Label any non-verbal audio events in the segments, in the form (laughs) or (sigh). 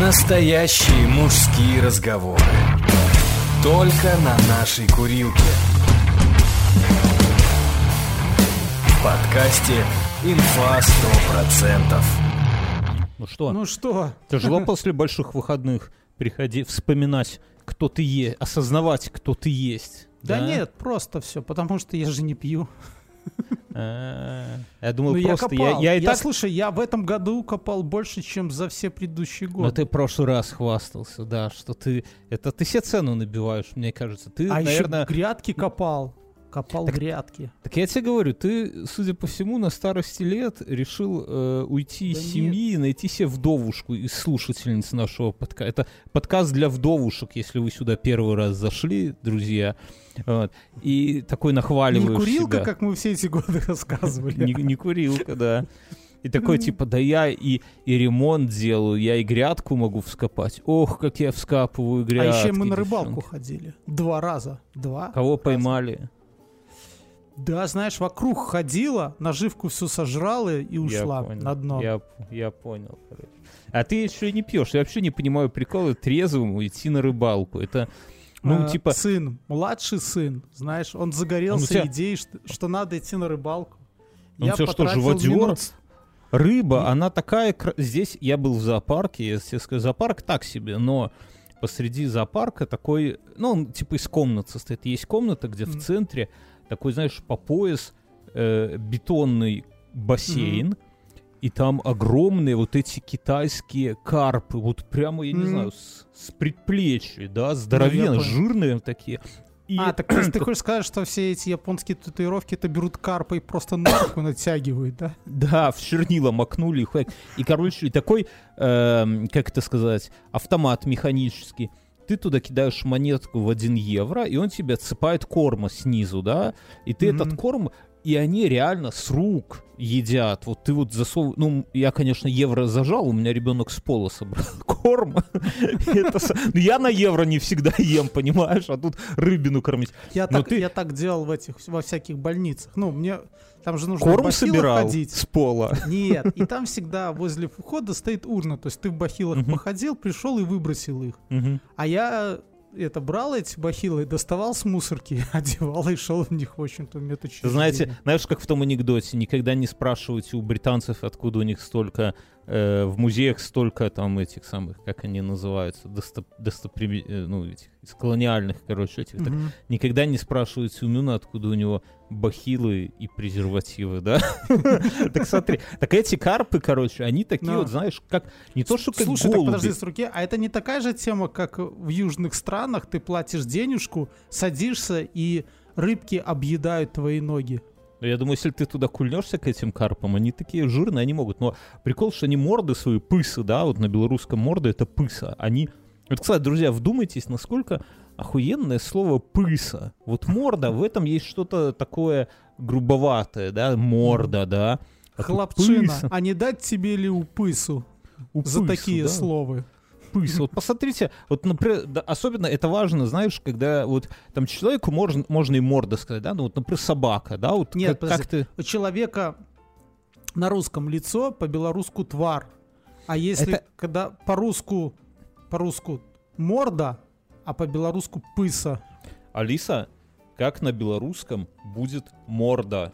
Настоящие мужские разговоры. Только на нашей курилке. В подкасте «Инфа 100%». Ну что, Ну что? тяжело (laughs) после больших выходных приходи вспоминать, кто ты есть, осознавать, кто ты есть. Да, нет, просто все, потому что я же не пью. А, Я думал, Ну я просто я, копал. я и так... слушай, я в этом году копал больше, чем за все предыдущие Но годы. ты в прошлый раз хвастался, да, что ты... Это ты себе цену набиваешь, мне кажется. Ты, а наверное... еще грядки копал. Копал Так- грядки. Так я тебе говорю, ты, судя по всему, на старости лет решил э, уйти из Да семьи и найти себе вдовушку из слушательниц нашего подкаста. Это подкаст для вдовушек, если вы сюда первый раз зашли, друзья. Вот. И такой Не нахваливаешь курилка, себя. как мы все эти годы (laughs) рассказывали. Не, не курилка, да. И такой, типа, да я и, и ремонт делаю, я и грядку могу вскопать. Ох, как я вскапываю А грядки. еще мы на рыбалку девчонки. ходили. Два раза. Два. Кого раза. поймали? Да, знаешь, вокруг ходила, наживку всю сожрала и ушла Я понял. на дно. Я, я понял, короче. А ты еще и не пьешь. Я вообще не понимаю приколы трезвому идти на рыбалку. Это, ну, А, типа, Сын, младший сын, знаешь, он загорелся Он у тебя- идеей, что, что надо идти на рыбалку. Он у тебя что, живодер? минут рыба, она такая... Здесь я был в зоопарке, тебе скажу, зоопарк так себе, но посреди зоопарка такой, ну, он типа из комнат состоит. Есть комната, где в Мгм. центре такой, знаешь, по пояс э, бетонный бассейн, и там огромные вот эти китайские карпы, вот прямо, я не знаю, с, с предплечья, да, здоровенные, понял. жирные такие. И А, так ты (clears throat) хочешь сказать, что все эти японские татуировки это берут карпа и просто на руку натягивают, да? Да, в чернила макнули. хуяк. И, короче, и такой, эм, как это сказать, автомат механический. Ты туда кидаешь монетку в 1 евро, и он тебе отсыпает корма снизу, да? И ты Мгм. этот корм, и они реально с рук едят. Вот ты вот засовываешь... Ну, я, конечно, евро зажал, у меня ребенок с пола собрал (laughs) корм. Ну, Я на евро не всегда (laughs) ем, понимаешь? А тут рыбину кормить. Я так, делал в этих, во всяких больницах. Ну, мне там же нужно Корм собирал ходить. с пола. Нет, и там всегда возле входа стоит урна. То есть ты в бахилах походил, пришел и выбросил их. А я это брал эти бахилы, доставал с мусорки, (laughs) одевал и шел в них, в общем-то, в медучреждение. Знаете, знаешь, как в том анекдоте, никогда не спрашивайте у британцев, откуда у них столько, э, в музеях столько там этих самых, как они называются, досто, достоприми- э, ну, этих, из колониальных, короче, этих. Так Мгм. никогда не спрашивайте у Мюна, откуда у него бахилы и презервативы, да? (laughs) Так смотри, так эти карпы, короче, они такие вот, знаешь, как, не то, что как Слушай, так подожди, с руки, а это не такая же тема, как в южных странах, ты платишь денежку, садишься и рыбки объедают твои ноги. Ну, Я думаю, если ты туда кульнешься к этим карпам, они такие жирные, они могут. Но прикол, что они морды свои, пысы, да, вот на белорусском морды это пыса. Они... Вот, кстати, друзья, вдумайтесь, насколько охуенное слово пыса. Вот морда, в этом есть что-то такое грубоватое, да, морда, да. А Хлопчина, а не дать тебе ли упысу за Упысу, такие да. слова? Пыс. Вот посмотрите, вот, например, да, особенно это важно, знаешь, когда вот там человеку можно, можно и морда сказать, да, ну вот, например, собака, да, вот Нет, как, как ты... У человека на русском лицо, по-белоруску твар. А если Это- когда по-руску, по-руску морда, а по-белоруску пыса. Алиса, как на белорусском будет морда?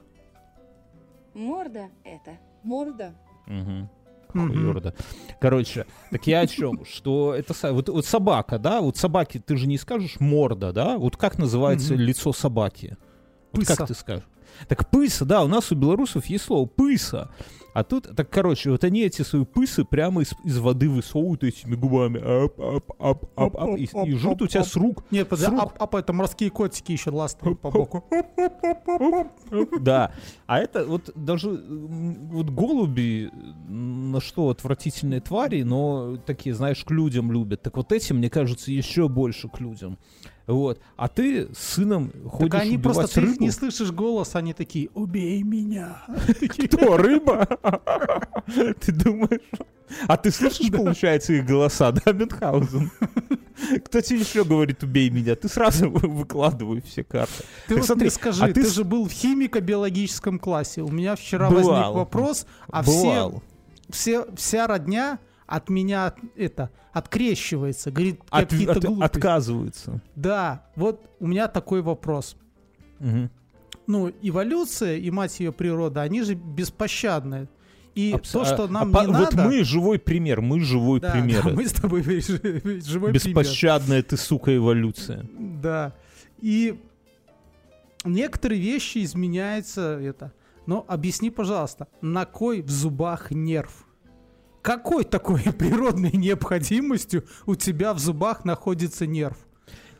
Морда это. Морда. Угу. Хуёрда. Короче, так я о чем? (laughs) Что это вот, вот собака, да? Вот собаки ты же не скажешь морда, да? Вот как называется лицо собаки? Вот как ты скажешь? Так пыса, да, у нас у белорусов есть слово пыса. А тут, так, короче, вот они эти свои пысы прямо из, из воды высовывают этими губами. Ап, ап, ап, ап, ап, и, и жрут у тебя с рук. Нет, подожди, С рук. а, а это морские котики еще ластают по боку. Да. А это вот даже вот голуби, на что отвратительные твари, но такие, знаешь, к людям любят. Так вот эти, мне кажется, еще больше к людям. Вот. А ты с сыном ходишь Так они просто, ты их не слышишь голос, они такие, убей меня. (laughs) Кто, рыба? (laughs) Ты думаешь? А ты слышишь, получается, их голоса, да, Мюнхгаузен? (laughs) Кто тебе еще говорит, убей меня? Ты сразу выкладывай все карты. Ты Так вот смотри, скажи, а ты ты, же был в химико-биологическом классе. У меня вчера Бывал. возник вопрос, а все, Бывал. все, вся родня, от меня это открещивается, говорит От- какие-то от- глупости. отказывается. Да, вот у меня такой вопрос. Мгм. Ну, эволюция и мать ее природа, они же беспощадные. И Абс- то, что а- нам а не Вот надо... мы живой пример, мы живой Да, пример. да, (laughs) мы с тобой жи- живой пример. Беспощадная ты, сука, эволюция. Да. И некоторые вещи изменяются это. Но объясни, пожалуйста, на кой в зубах нерв? Какой такой (laughs) природной необходимостью у тебя в зубах находится нерв?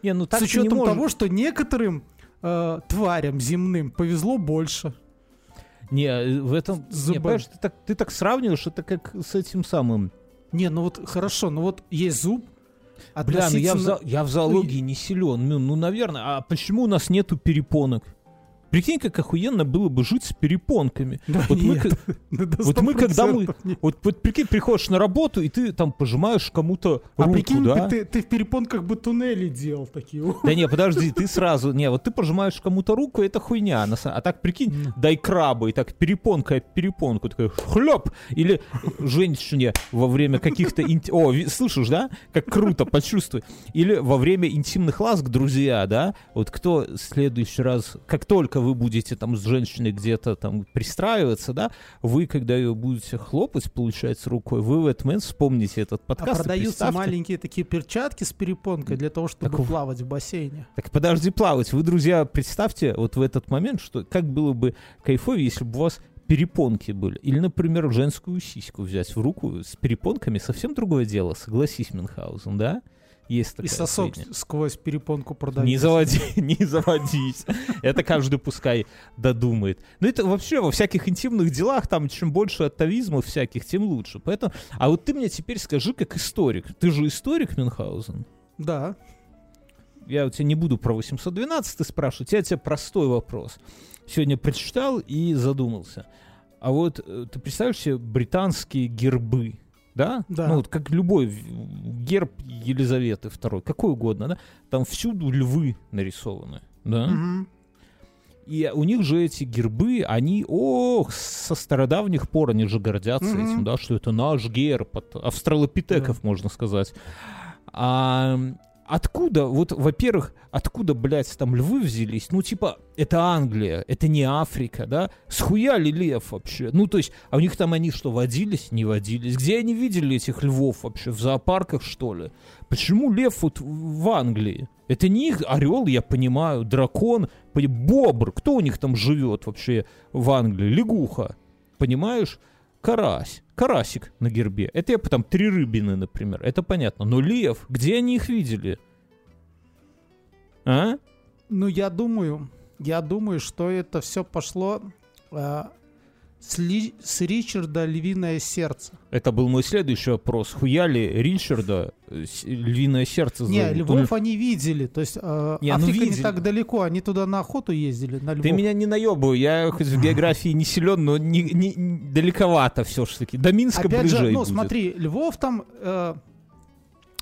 Не, ну С так не учетом можешь- того, что некоторым э, тварям земным повезло больше. Не, э, в этом... С Не, понимаешь, ты так, ты так сравниваешь, это как с этим самым... Не, ну вот хорошо, ну вот есть зуб. Бля, ну я в, относительно- я в зоологии не силен. Ну, ну, наверное. А почему у нас нету перепонок? Прикинь, как охуенно было бы жить с перепонками. Да Вот мы, нет, до (laughs) вот мы, когда мы- 100% нет. вот, вот прикинь, приходишь на работу, и ты там пожимаешь кому-то А руку, прикинь, да? ты, ты в перепонках бы туннели делал такие. (laughs) Да не, подожди, ты сразу... Не, вот ты пожимаешь кому-то руку, это хуйня. А так, прикинь, дай краба, и так перепонка перепонку, такой хлоп. Или женщине во время каких-то... инти- О, слышишь, да? Как круто, почувствуй. Или во время интимных ласк, друзья, да? Вот кто в следующий раз... Как только вы будете там с женщиной где-то там пристраиваться, да? Вы, когда ее будете хлопать, получается, рукой, вы в этот момент вспомните этот А подкаст и продаются маленькие такие перчатки с перепонкой для того, чтобы Так плавать в бассейне. Так подожди плавать. Вы, друзья, представьте вот в этот момент, что как было бы кайфовее, если бы у вас перепонки были. Или, например, женскую сиську взять в руку с перепонками. Совсем другое дело, согласись, Мюнхгаузен, да? Есть такая И сосок сведения. сквозь перепонку продают. Не заводи, (laughs) не заводись. Это каждый пускай додумает. Но это вообще во всяких интимных делах, там чем больше атовизмов всяких, тем лучше. Поэтому, а вот ты мне теперь скажи, как историк. Ты же историк, Мюнхгаузен? Да. я у тебя не буду про 812 спрашивать, я тебе простой вопрос. Сегодня прочитал и задумался. А вот э, ты представляешь себе британские гербы, да? Да. Ну вот как любой герб Елизаветы II, какой угодно, да? Там всюду львы нарисованы, да? Мгм. И у них же эти гербы, они, ох, со стародавних пор они же гордятся Мгм. этим, да, что это наш герб, от австралопитеков, можно сказать. А откуда, вот, во-первых, откуда, блядь, там львы взялись? Ну, типа, это Англия, это не Африка, да? Схуяли лев вообще? Ну, то есть, а у них там они что, водились? Не водились. Где они видели этих львов вообще? В зоопарках, что ли? Почему лев вот в Англии? Это не их орел, я понимаю, дракон, бобр. Кто у них там живет вообще в Англии? Лягуха. Понимаешь? Карась. Карасик на гербе. Это я потом три рыбины, например. Это понятно. Но лев, где они их видели? А? Ну, я думаю, я думаю, что это все пошло э, с, Ли- с Ричарда «Львиное сердце». Это был мой следующий вопрос. Хуяли Ричарда э, с- львиное сердце Не, зовут? львов они видели. То есть э, Не, ну Африка не видели. так далеко, они туда на охоту ездили, на львов. Ты меня не наебывай, я хоть в географии не силен, но не, не- не- далековато все-таки. До Минска Опять ближе же, ну будет. смотри, Львов там э,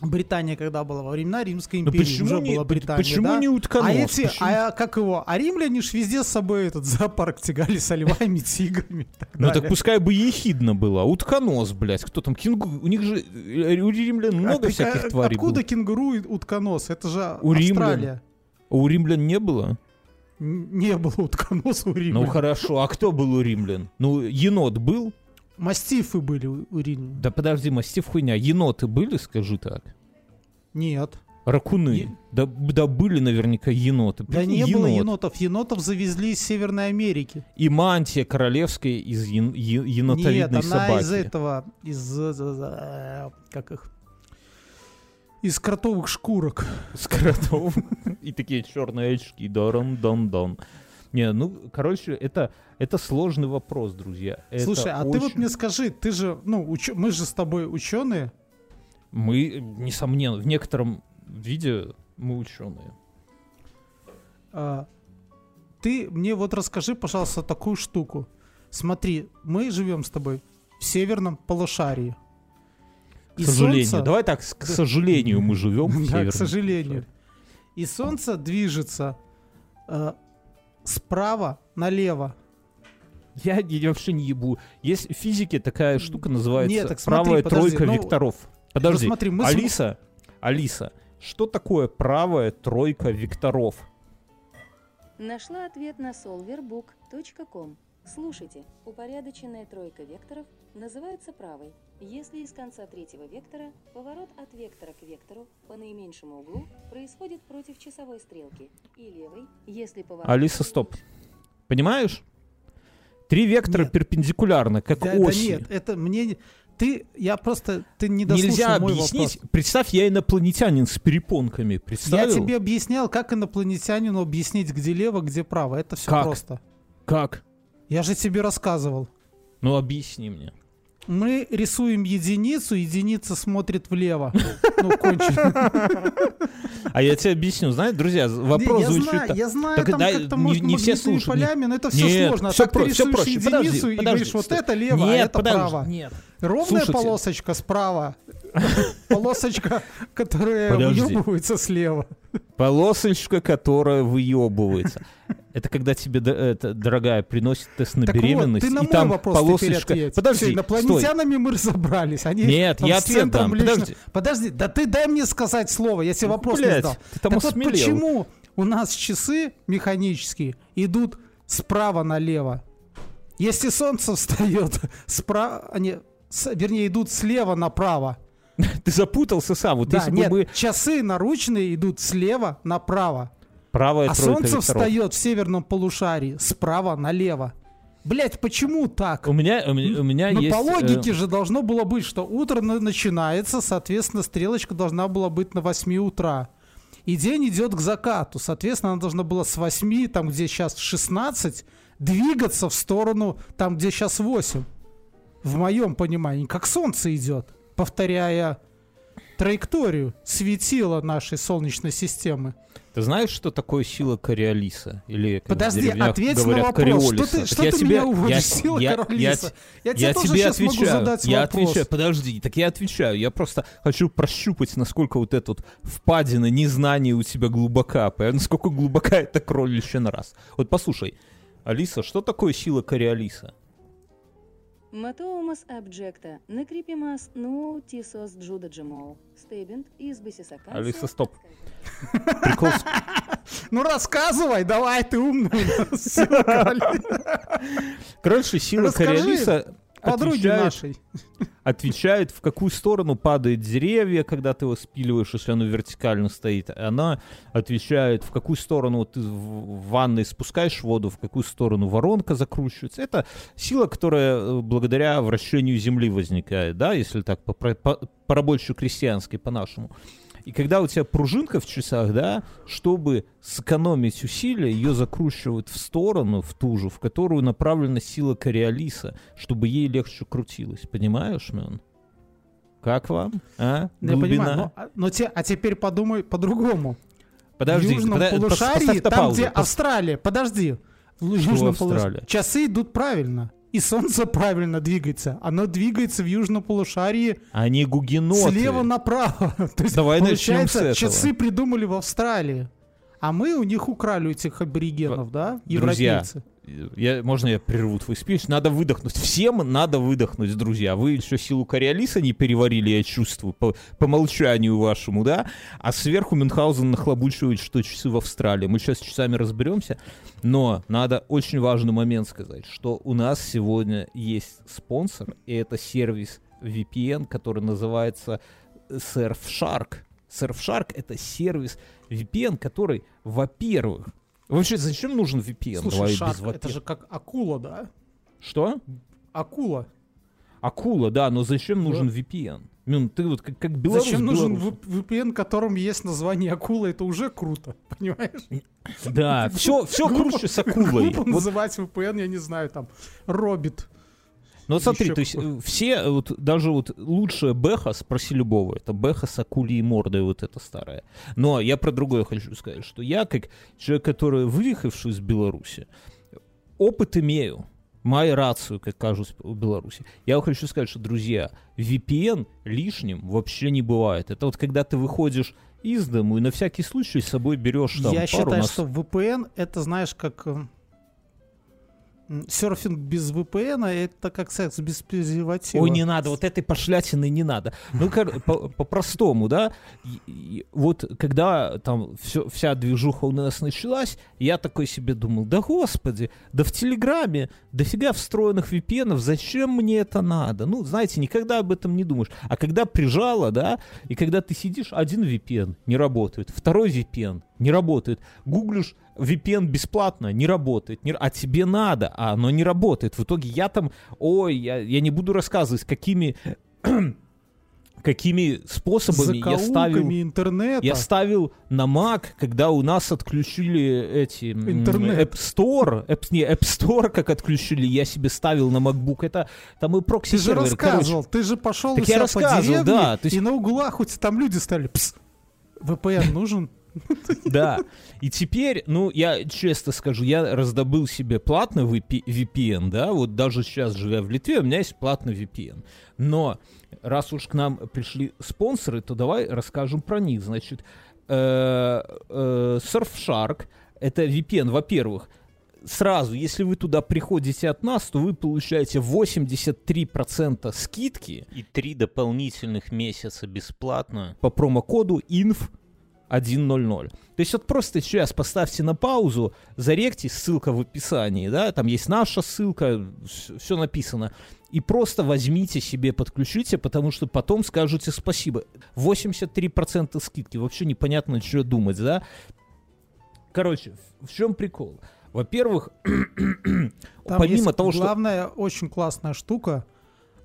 Британия когда была во времена Римской Ну империи почему, уже не, была Британия, почему да? не утконос? А эти, Почему? а как его? А римляне ж везде с собой этот зоопарк тягали со львами, (laughs) тиграми. Ну так пускай бы ехидно было. Утконос, блядь. Кто там? Кенгу... У них же... э, У римлян А много всяких а тварей Откуда кенгуру и утконос? Это же У. Австралия. А у римлян не было? Не было утконоса у римлян. Ну хорошо, а кто был у римлян? Ну, енот был? Мастифы были у, римлян. Да подожди, мастиф хуйня. Еноты были, скажи так? Нет. Ракуны. Е- Да, да были наверняка еноты. Да не было енот. енотов. Енотов завезли из Северной Америки. И мантия королевская из ен- е- Нет, енотовидной она собаки. из этого, из, э, э, как их, из кротовых шкурок. С кротом. И такие черные очки. Дарам дан дан Не, ну, короче, это, это сложный вопрос, друзья. Это Слушай, а ты вот очень- мне скажи, ты же, ну, уч- мы же с тобой ученые. Мы, несомненно, в некотором виде мы ученые. а, ты мне вот расскажи, пожалуйста, такую штуку. Смотри, мы живем с тобой в северном полушарии. К сожалению. солнце- Давай так, к сожалению, мы живем в Да, к северном сожалению. И солнце движется э, справа налево. Я, я вообще не ебу. Есть в физике такая штука называется Нет, так смотри, правая подожди, тройка ну, векторов. Подожди, ну смотри, мы Алиса, Алиса, что такое правая тройка векторов? Нашла ответ на solverbook.com. Слушайте, упорядоченная тройка векторов называется правой, если из конца третьего вектора поворот от вектора к вектору по наименьшему углу происходит против часовой стрелки, и левой, если поворот... Алиса, стоп. Понимаешь? Три вектора Нет. перпендикулярны, как Да, да оси. нет, это мне... не- Ты, я просто... Ты не дослушал Нельзя мой объяснить. вопрос. Представь, я инопланетянин с перепонками. Я Представил? тебе объяснял, как инопланетянину объяснить, где лево, где право. Это все Как? просто. Как? Я же тебе рассказывал. Ну объясни мне. Мы рисуем единицу, единица смотрит влево. (laughs) Ну, кончено. А я тебе объясню. Знаете, друзья, вопрос Не, я звучит знаю, так. я знаю, Так там да, как-то не- может не все магнитными слушают, не- полями, но это все Нет, сложно. А всё так ты про- всё рисуешь проще. единицу Подожди, и подожди, говоришь, вот это лево, а Нет, это подожди, право. Нет. Ровная Слушайте. полосочка справа, (laughs) полосочка, которая Подожди. выебывается слева. Полосочка, которая выебывается. Это когда тебе, это, дорогая, приносит тест на Так вот, беременность, ты на и там вопрос полосочка... Подожди, стой. инопланетянами мы разобрались. Они Нет, я центром дам, лично- подожди. Подожди, да ты дай мне сказать слово, я тебе вопрос не Блядь, задал. ты там так вот почему у нас часы механические идут справа налево? Если солнце встает справа, они, вернее, идут слева направо. (laughs) Ты запутался сам. Вот Да, если нет, бы мы... часы наручные идут слева направо. Правая А солнце встает в северном полушарии справа налево. Блять, почему так? У меня, у меня, у меня Ну, есть... по э, логике же должно было быть, что утро на- начинается, соответственно, стрелочка должна была быть на 8 утра. И день идет к закату. Соответственно, она должна была с 8, там, где сейчас 16, двигаться в сторону, там, где сейчас 8. В моем понимании, как солнце идет, повторяя траекторию светила нашей Солнечной системы. Ты знаешь, что такое сила Кориолиса? Или, Подожди, ответь на вопрос. Что Кориолиса. ты, Так что я ты тебе- меня уводишь? я- Сила я- Королиса. Я, тебе Я тоже тебе сейчас могу задать я вопрос. отвечаю, подожди, так я отвечаю, я просто хочу прощупать, насколько вот эта вот впадина незнания у тебя глубока, насколько глубока эта кроличья раз. Вот послушай, Алиса, что такое сила Кориолиса? Матоумас обжекта, накрипимас ну тисос джудаджимол, стебент из басисакансия. Алиса, стоп. (laughs) Прикол (laughs) Ну рассказывай, давай, ты умный. (laughs) Короче, сила Кориолиса Подруги отвечает, нашей. (laughs) отвечает, в какую сторону падает деревья, когда ты его спиливаешь, если оно вертикально стоит. Она отвечает, в какую сторону ты в ванной спускаешь воду, в какую сторону воронка закручивается. Это сила, которая э, благодаря вращению Земли возникает, да, если так по, по, по по-нашему. И когда у тебя пружинка в часах, да, чтобы сэкономить усилия, ее закручивают в сторону, в ту же, в которую направлена сила Кориолиса, чтобы ей легче крутилось. Понимаешь, Мэн? Как вам? А? Я Глубина? понимаю, но, а- но те- а теперь подумай по-другому. Подожди, в южном пос- полушарии, там, паузу, где пос- Австралия, подожди. В южном полуш- Австралия? Часы идут правильно. И солнце правильно двигается. Оно двигается в южном полушарии Они гугеноты. слева направо. (laughs) То есть, Давай начнем с этого. часы придумали в Австралии. А мы у них украли этих аборигенов, да? Друзья, Европейцы. Я, можно я прерву твой спич? Надо выдохнуть. Всем надо выдохнуть, друзья. Вы еще силу Кориолиса не переварили, я чувствую, по, по молчанию вашему, да? А сверху Мюнхгаузен нахлобучивает, что часы в Австралии. Мы сейчас с часами разберемся. Но надо очень важный момент сказать, что у нас сегодня есть спонсор, и это сервис VPN, который называется Surfshark. Surfshark — это сервис VPN, который, во-первых, Вообще, зачем нужен VPN? Слушай, Давай без шарк, это же как акула, да? Что? Акула. Акула, да, но зачем нужен VPN? Мюн, ты вот как, как белорус Зачем нужен VPN, котором есть название акула? Это уже круто, (laughs) понимаешь? Да, все, все круче с акулой. Глупо называть VPN, я не знаю, там, Робит. Ну смотри, еще то есть э, все, э, вот, даже вот лучшая Бэха, спроси любого, это Бэха с акулей мордой вот эта старая. Но я про другое хочу сказать, что я, как человек, который выехавший из Беларуси, опыт имею, мою рацию, как кажется, в Беларуси. Я хочу сказать, что, друзья, VPN лишним вообще не бывает. Это вот когда ты выходишь из дому и на всякий случай с собой берешь там я пару считаю, нас- что VPN это, знаешь, как... серфинг без VPN это как секс без презерватива. Ой, не надо, вот этой пошлятины не надо. Ну, (laughs) по-простому, да, вот когда там всё- вся движуха у нас началась, я такой себе думал, да господи, да в Телеграме дофига встроенных VPN, зачем мне это надо? Ну, знаете, никогда об этом не думаешь. А когда прижало, да, и когда ты сидишь, один VPN не работает, второй VPN не работает, гуглишь VPN бесплатно, не работает, не а тебе надо, а оно не работает. В итоге я там, ой, я, я не буду рассказывать, какими, (clears throat) какими способами я ставил, интернета. я ставил на Mac, когда у нас отключили эти Интернет. App Store, App, не, App Store как отключили, я себе ставил на MacBook. Это там и прокси Ты же рассказывал, ты же пошел Так я себя по рассказывал, деревне, да, есть- и на углах хоть там люди стали, пс, VPN нужен? (laughs) Да. И теперь, ну, я честно скажу, я раздобыл себе платный VP VPN, да, вот даже сейчас, живя в Литве, у меня есть платный VPN. Но раз уж к нам пришли спонсоры, то давай расскажем про них. Значит, э, э, Surfshark — это VPN, во-первых, сразу, если вы туда приходите от нас, то вы получаете 83% скидки и 3 дополнительных месяца бесплатно по промокоду INF 1.0.0. То есть вот просто сейчас поставьте на паузу, зарегьте, ссылка в описании, да, там есть наша ссылка, все написано. И просто возьмите себе, подключите, потому что потом скажете спасибо. 83% скидки, вообще непонятно, что думать, да. Короче, в чем прикол? Во-первых, (clears throat) помимо того, что... главная очень классная штука,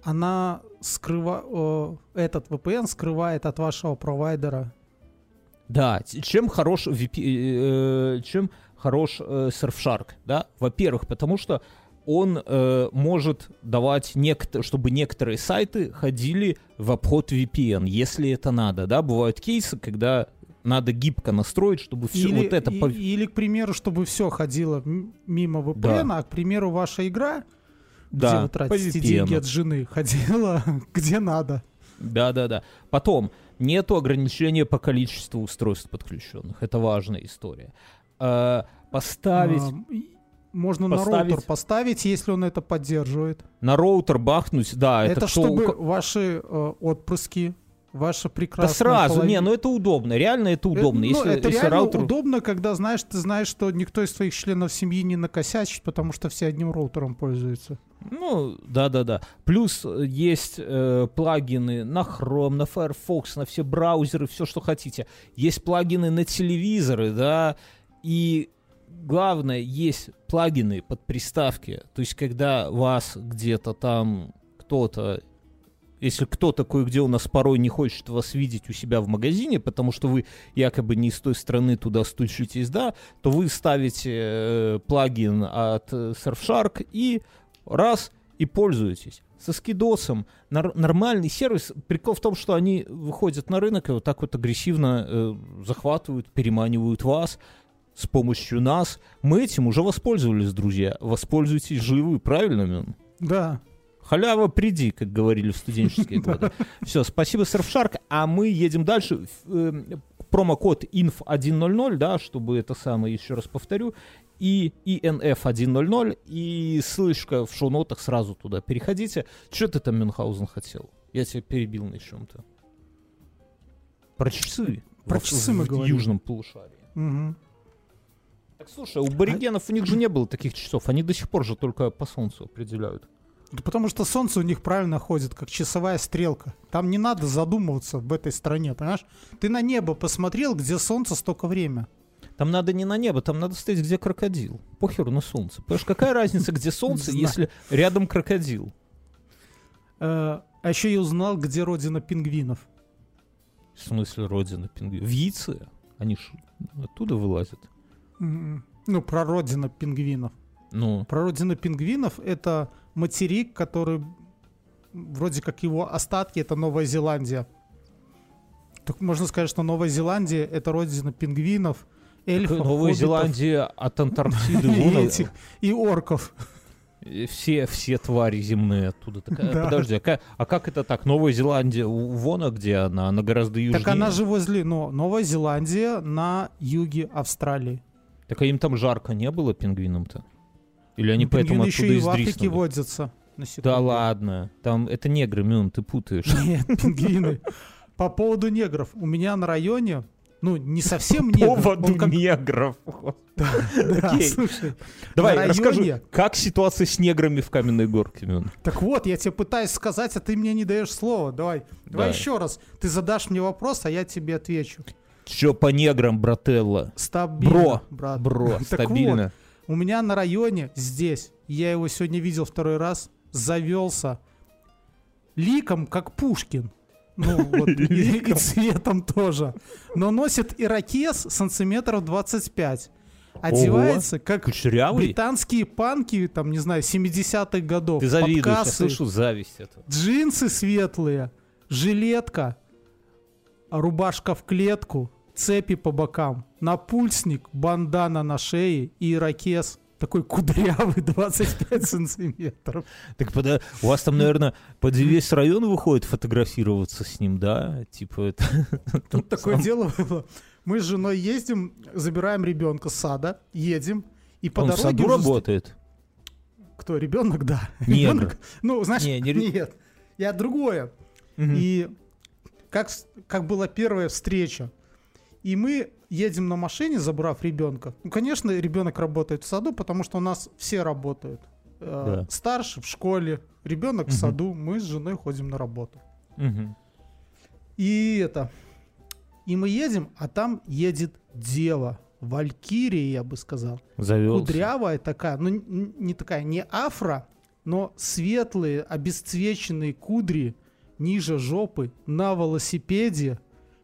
она скрыва... э, этот VPN скрывает от вашего провайдера. Да, чем хорош VP, э, чем хорош э, Surfshark, да? Во-первых, потому что он э, может давать, некто, чтобы некоторые сайты ходили в обход VPN, если это надо, да? Бывают кейсы, когда надо гибко настроить, чтобы все или, вот это... и- по- или, к примеру, чтобы все ходило мимо VPN, а, к примеру, ваша игра, где Да, вы по тратите деньги от жены, (laughs) ходила где надо. Да-да-да. Потом, нету ограничения по количеству устройств подключенных. Это важная история. Э, поставить и Можно поставить- на роутер поставить, если он это поддерживает. на роутер бахнуть, да, это, это у чтобы ко- ваши э, отпрыски, ваша Да прекрасная сразу, половина- не, ну это удобно, реально это Э, удобно. ну, если, это если реально раутер... удобно, когда знаешь, ты знаешь, что никто из твоих членов семьи не накосячит, потому что все одним роутером пользуются. Ну, да-да-да. Плюс э, есть э, плагины на Chrome, на Firefox, на все браузеры, все, что хотите. Есть плагины на телевизоры, да, и главное, есть плагины под приставки. То есть, когда вас где-то там кто-то если кто-то кое-где у нас порой не хочет вас видеть у себя в магазине, потому что вы якобы не из той страны туда стучитесь, да, то вы ставите э, плагин от э, Surfshark и раз и пользуетесь. Со скидосом нар- нормальный сервис. Прикол в том, что они выходят на рынок и вот так вот агрессивно э, захватывают, переманивают вас с помощью нас. Мы этим уже воспользовались, друзья. Воспользуйтесь живы, правильно, Мин? Да. Халява, приди, как говорили в студенческие (laughs) годы. Все, спасибо, Surfshark. А мы едем дальше. Э, Промокод INF100, да, чтобы это самое, еще раз повторю, и INF100, и ссылочка в шоу-нотах сразу туда. Переходите. Что ты там, Мюнхгаузен, хотел? Я тебя перебил на чем-то. Про часы. Про В- часы в мы говорим. южном полушарии. Мгм. Так слушай, у аборигенов у них же не было таких часов. Они до сих пор же только по солнцу определяют. Да потому что солнце у них правильно ходит, как часовая стрелка. Там не надо задумываться в этой стране, понимаешь? Ты на небо посмотрел, где солнце столько время. Там надо не на небо, там надо стоять, где крокодил. Похеру на солнце. Понимаешь, какая разница, где солнце, если рядом крокодил? Э, а еще я узнал, где родина пингвинов. В смысле, родина пингвинов? В яйце. Они ж оттуда вылазят. М, Ну, про родина пингвинов. Ну, Про родину пингвинов это материк, который вроде как его остатки это Новая Зеландия. Так можно сказать, что Новая Зеландия это родина пингвинов, эльфов, Новая Зеландия от Антарктиды и, этих, и орков. все, все твари земные оттуда. Такая, Да. Подожди, а как, а как это так? Новая Зеландия, вон а где она? Она гораздо южнее. Так она же возле, ну, Новая Зеландия на юге Австралии. Так а им там жарко не было, пингвинам-то? Или они Ну, поэтому оттуда еще и в Африке водятся. Да ладно, там это негры, Мюн, ты путаешь. Нет, пингвины. По поводу негров. У меня на районе, ну, не совсем негров. поводу как- негров. Да, Окей. слушай. Давай, на расскажи, районе- как ситуация с неграми в Каменной Горке, Мюн? Так вот, я тебе пытаюсь сказать, а ты мне не даешь слова. Давай, давай еще раз. Ты задашь мне вопрос, а я тебе отвечу. Чё по неграм, брателла? Стабильно, Бро, брат. Бро, стабильно. У меня на районе здесь, я его сегодня видел второй раз, завелся ликом, как Пушкин. Ну, (laughs) вот, и, и цветом тоже. Но носит ирокез сантиметров 25. Одевается, как Кучерявый? британские панки, там, не знаю, 70-х годов. Ты завидуешь, я подкасы, слышу зависть этого. Джинсы светлые, жилетка, рубашка в клетку, цепи по бокам, напульсник, бандана на шее и ирокез. Такой кудрявый 25 сантиметров. Так у вас там, наверное, под весь район выходит фотографироваться с ним, да? Типа это... (laughs) Тут такое дело было. Мы с женой ездим, забираем ребенка с сада, едем, и по Он в дороге... саду уже работает? Кто, ребенок, да. Негр. Ребенок, ну, знаешь, Не, не ре- нет. Я другое. И как, как была первая встреча. И мы едем на машине, забрав ребенка. Ну, конечно, ребенок работает в саду, потому что у нас все работают. Э, Да. Старший в школе, ребенок в Мгм. саду, мы с женой ходим на работу. Мгм. И это. И мы едем, а там едет дева. Валькирия, я бы сказал. Завелся. Кудрявая такая, ну не такая, не афро, но светлые, обесцвеченные кудри ниже жопы на велосипеде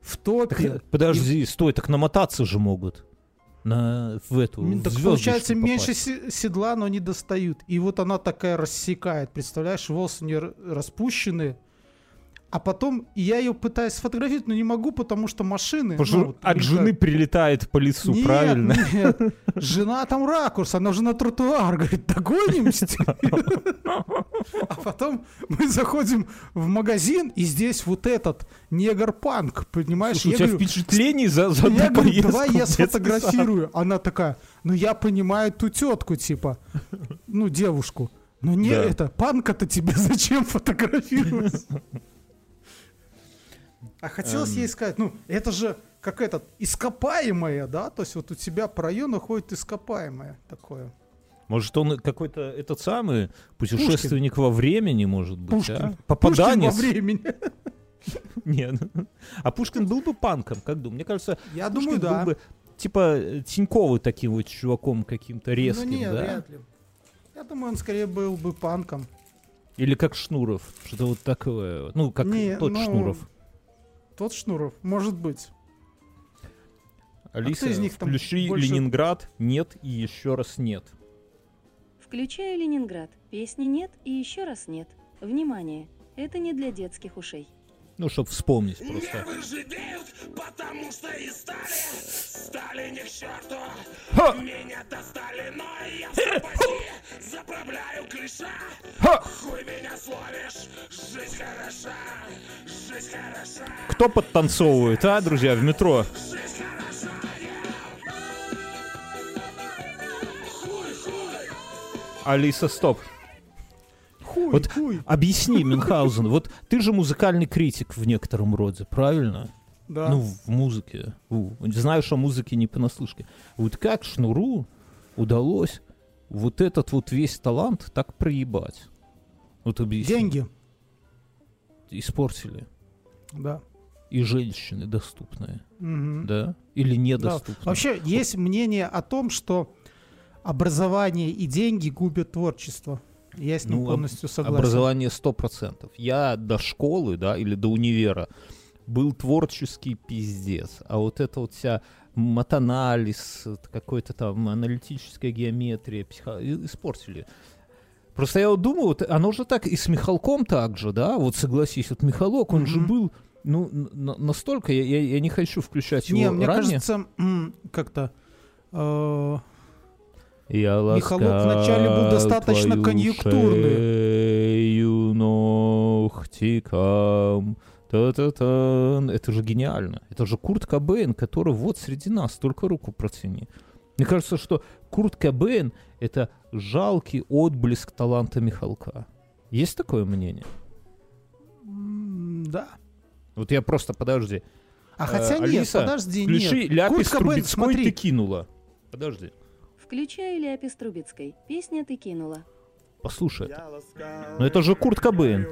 в топе. Так, подожди, стой, так намотаться же могут. На, в эту, в Так звездочку получается меньше се- седла, но не достают. И вот она такая рассекает, представляешь, волосы у нее р- распущенные. А потом я ее пытаюсь сфотографировать, но не могу, потому что машины... Что ну, вот, от жены прилетает по лицу, Нет, правильно? Нет, жена там ракурс, она уже на тротуар, говорит, догонимся. А потом мы заходим в магазин, и здесь вот этот негр-панк, понимаешь? Слушай, у Я тебя говорю, впечатлений за, за я говорю, давай я сфотографирую. Она такая, ну я понимаю ту тетку, типа, ну девушку. Ну не это, панка-то тебе зачем фотографировать? А хотелось Эм. ей сказать, ну это же как этот, ископаемое, да? То есть вот у тебя по району ходит ископаемое такое. Может, он какой-то этот самый путешественник во времени, может быть, Пушкин. а? Пушкин Попаданец? во времени. (laughs) Нет. А Пушкин был бы панком, как думаю? Мне кажется, Я Пушкин думаю, да. был бы типа Тиньковый таким вот чуваком каким-то резким, ну нет, да? вряд ли. Я думаю, он скорее был бы панком. Или как Шнуров, что-то вот такое. Ну, как Не, тот ну, Шнуров. Тот Шнуров, может быть. Алиса, из них там включи больше- Ленинград, нет и еще раз нет. Включаю Ленинград. Песни нет и еще раз нет. Внимание! Это не для детских ушей. Ну, чтобы вспомнить просто. Живеют, потому что и стали, стали не к черту. Ха! Меня достали, но я в сапоги заправляю клиша. Ха! Хуй меня словишь, жизнь хороша, жизнь хороша. Кто подтанцовывает, а, друзья, в метро? Алиса, стоп. Хуй, Вот хуй. объясни, Мюнхгаузен, вот ты же музыкальный критик в некотором роде, правильно? Да. Ну, в музыке. Знаешь о музыке не понаслышке. Вот как Шнуру удалось вот этот вот весь талант так проебать? Вот объясни. Деньги. Испортили. Да. И женщины доступные, Мгм. да? Или Да. недоступные? Вообще есть мнение о том, что образование и деньги губят творчество. Я с ним Ну, полностью согласен. Образование 100%. Я до школы, да, или до универа был творческий пиздец. А вот это вот вся матанализ, какой-то там аналитическая геометрия, психо... испортили. Просто я вот думаю, вот оно же так и с Михалком так же, да, вот согласись, вот Михалок, он же Мгм. был, ну, н- н- настолько, я, я, я не хочу включать его Не, мне ранее. кажется, как-то э, Я Михалок вначале был достаточно конъюнктурный. шею ногтиком. Это же гениально. Это же Курт Кобейн, который вот среди нас, только руку протяни. Мне кажется, что Курт Кобейн — это жалкий отблеск таланта Михалка. Есть такое мнение? Да. Вот я просто, подожди. А хотя Э, нет, Алиса, подожди, Включи нет. ляпис Курт Кобейн, Трубецкой смотри, ты кинула. Подожди. Включаю Ляпис Трубецкой. Песня ты кинула. Послушай это. Но это же Курт Кобейн.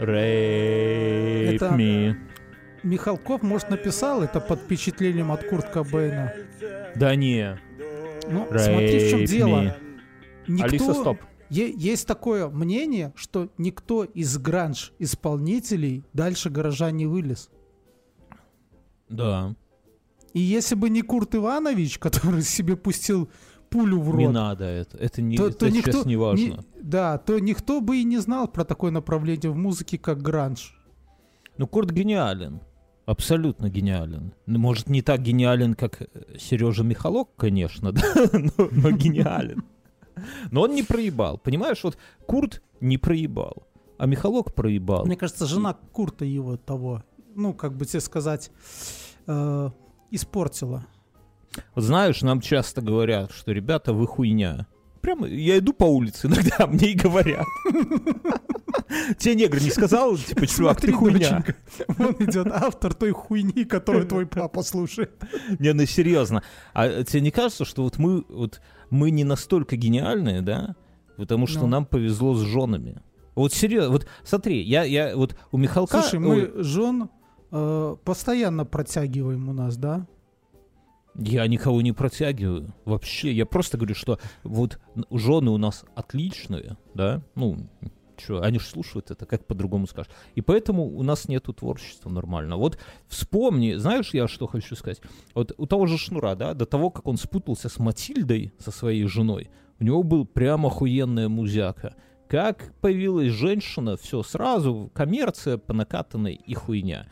Rape Это- me. Михалков, может, написал это под впечатлением от Курт Кобейна. Да не. Ну, смотри, в чем дело. Никто- Алиса, стоп. Е- есть такое мнение, что никто из гранж исполнителей дальше гаража не вылез. Да. И если бы не Курт Иванович, который (laughs) себе пустил пулю в рот, Не надо это. Это, не, то, это то сейчас никто, не важно. не- да, то никто бы и не знал про такое направление в музыке, как гранж. Ну, Курт гениален. Абсолютно гениален. Ну, Может, не так гениален, как Сережа Михалок, конечно, (laughs) да? но, но гениален. Но он не проебал. Понимаешь, вот Курт не проебал, а Михалок проебал. Мне кажется, жена Курта его того, ну, как бы тебе сказать, э, испортила. Вот знаешь, нам часто говорят, что ребята, вы хуйня. Прямо я иду по улице, иногда (laughs) мне и говорят. (laughs) Тебе негр не сказал, типа, чувак, ты хуйня. Вон идет автор той хуйни, которую твой папа слушает. (laughs) Не, ну серьезно. А тебе не кажется, что вот мы, вот мы не настолько гениальные, да? Потому что Ну. нам повезло с женами. Вот серьезно, вот смотри, я, я вот у Михалка... Слушай, мы жен э, постоянно протягиваем у нас, да? Я никого не протягиваю. Вообще, я просто говорю, что вот жены у нас отличные, да? Ну, что, они же слушают это, как по-другому скажешь. И поэтому у нас нету творчества нормально. Вот вспомни, знаешь, я что хочу сказать? Вот у того же Шнура, да, до того, как он спутался с Матильдой, со своей женой, у него был прям охуенная музяка. Как появилась женщина, все, сразу коммерция по накатанной и хуйня.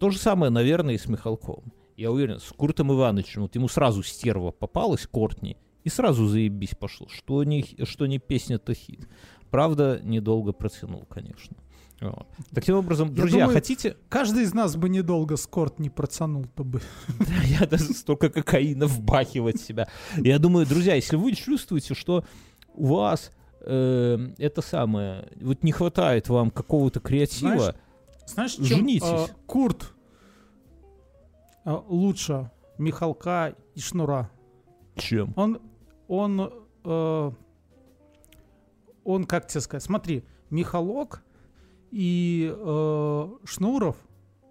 То же самое, наверное, и с Михалковым. Я уверен, с Куртом Ивановичем, вот ему сразу стерва попалась, Кортни, и сразу заебись пошло. Что не, что не песня, то хит. Правда, недолго протянул, конечно. Вот. Таким образом, друзья, думаю, хотите... Каждый из нас бы недолго скорт не процанул-то бы. (laughs) Я даже столько кокаина вбахивать себя. Я думаю, друзья, если вы чувствуете, что у вас э, это самое, вот не хватает вам какого-то креатива, Знаешь, Знаешь, чем Женитесь. э, Курт э, лучше Михалка и Шнура? чем? Он, он, э, он, как тебе сказать, смотри, Михалок и э, Шнуров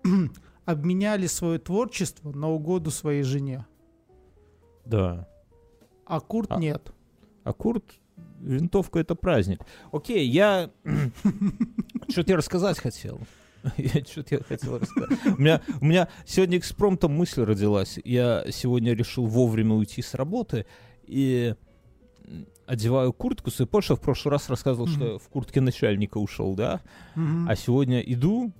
(clears throat) обменяли свое творчество на угоду своей жене, Да. а Курт А- нет. А Курт, винтовка это праздник. Окей, я (laughs) что-то я рассказать хотел. (laughs) Я что-то я хотел рассказать. У меня, у меня сегодня экспромтом мысль родилась. Я сегодня решил вовремя уйти с работы и одеваю куртку. Помнишь, я в прошлый раз рассказывал, что Мгм. я в куртке начальника ушел, да? Мгм. А сегодня иду,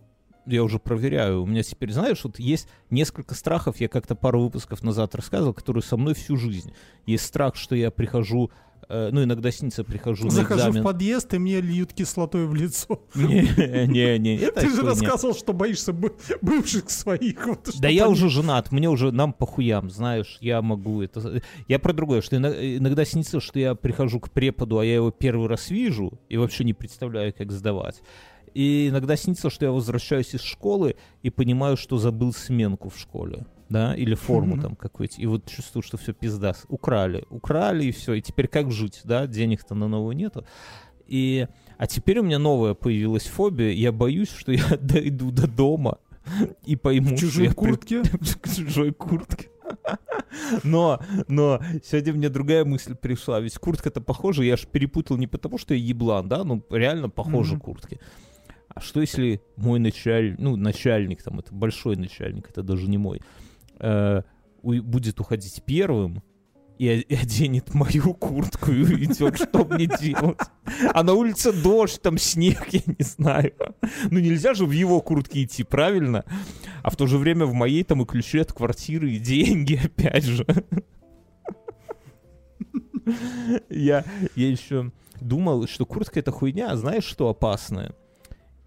я уже проверяю. У меня теперь, знаешь, вот есть несколько страхов, я как-то пару выпусков назад рассказывал, которые со мной всю жизнь. Есть страх, что я прихожу, ну, иногда снится, прихожу на Захожу экзамен. в подъезд, и мне льют кислотой в лицо. Не, не, не, (laughs) это Ты же рассказывал, что боишься бы- бывших своих. Да я уже женат, мне уже нам похуям, знаешь, я могу это... Я про другое, что ино- иногда снится, что я прихожу к преподу, а я его первый раз вижу и вообще не представляю, как сдавать. И иногда снится, что я возвращаюсь из школы и понимаю, что забыл сменку в школе, да, или форму там какую-то, и вот чувствую, что все пизда, украли, украли и все, и теперь как жить, да, денег-то на новую нету. И, а теперь у меня новая появилась фобия, я боюсь, что я (laughs) дойду до дома и пойму, В что чужой при- куртке. (laughs) в чужой куртке. Но, но сегодня мне другая мысль пришла. Ведь куртка-то похожа, я же перепутал не потому, что я еблан, да, ну реально похожи куртки. А что если мой начальник, ну начальник там, это большой начальник, это даже не мой, э, будет уходить первым и оденет мою куртку и уйдет, что мне делать? А на улице дождь, там снег, я не знаю. Ну нельзя же в его куртке идти, правильно? А в то же время в моей там и ключи от квартиры, и деньги, опять же. Я, я еще думал, что куртка это хуйня, а знаешь, что опасное?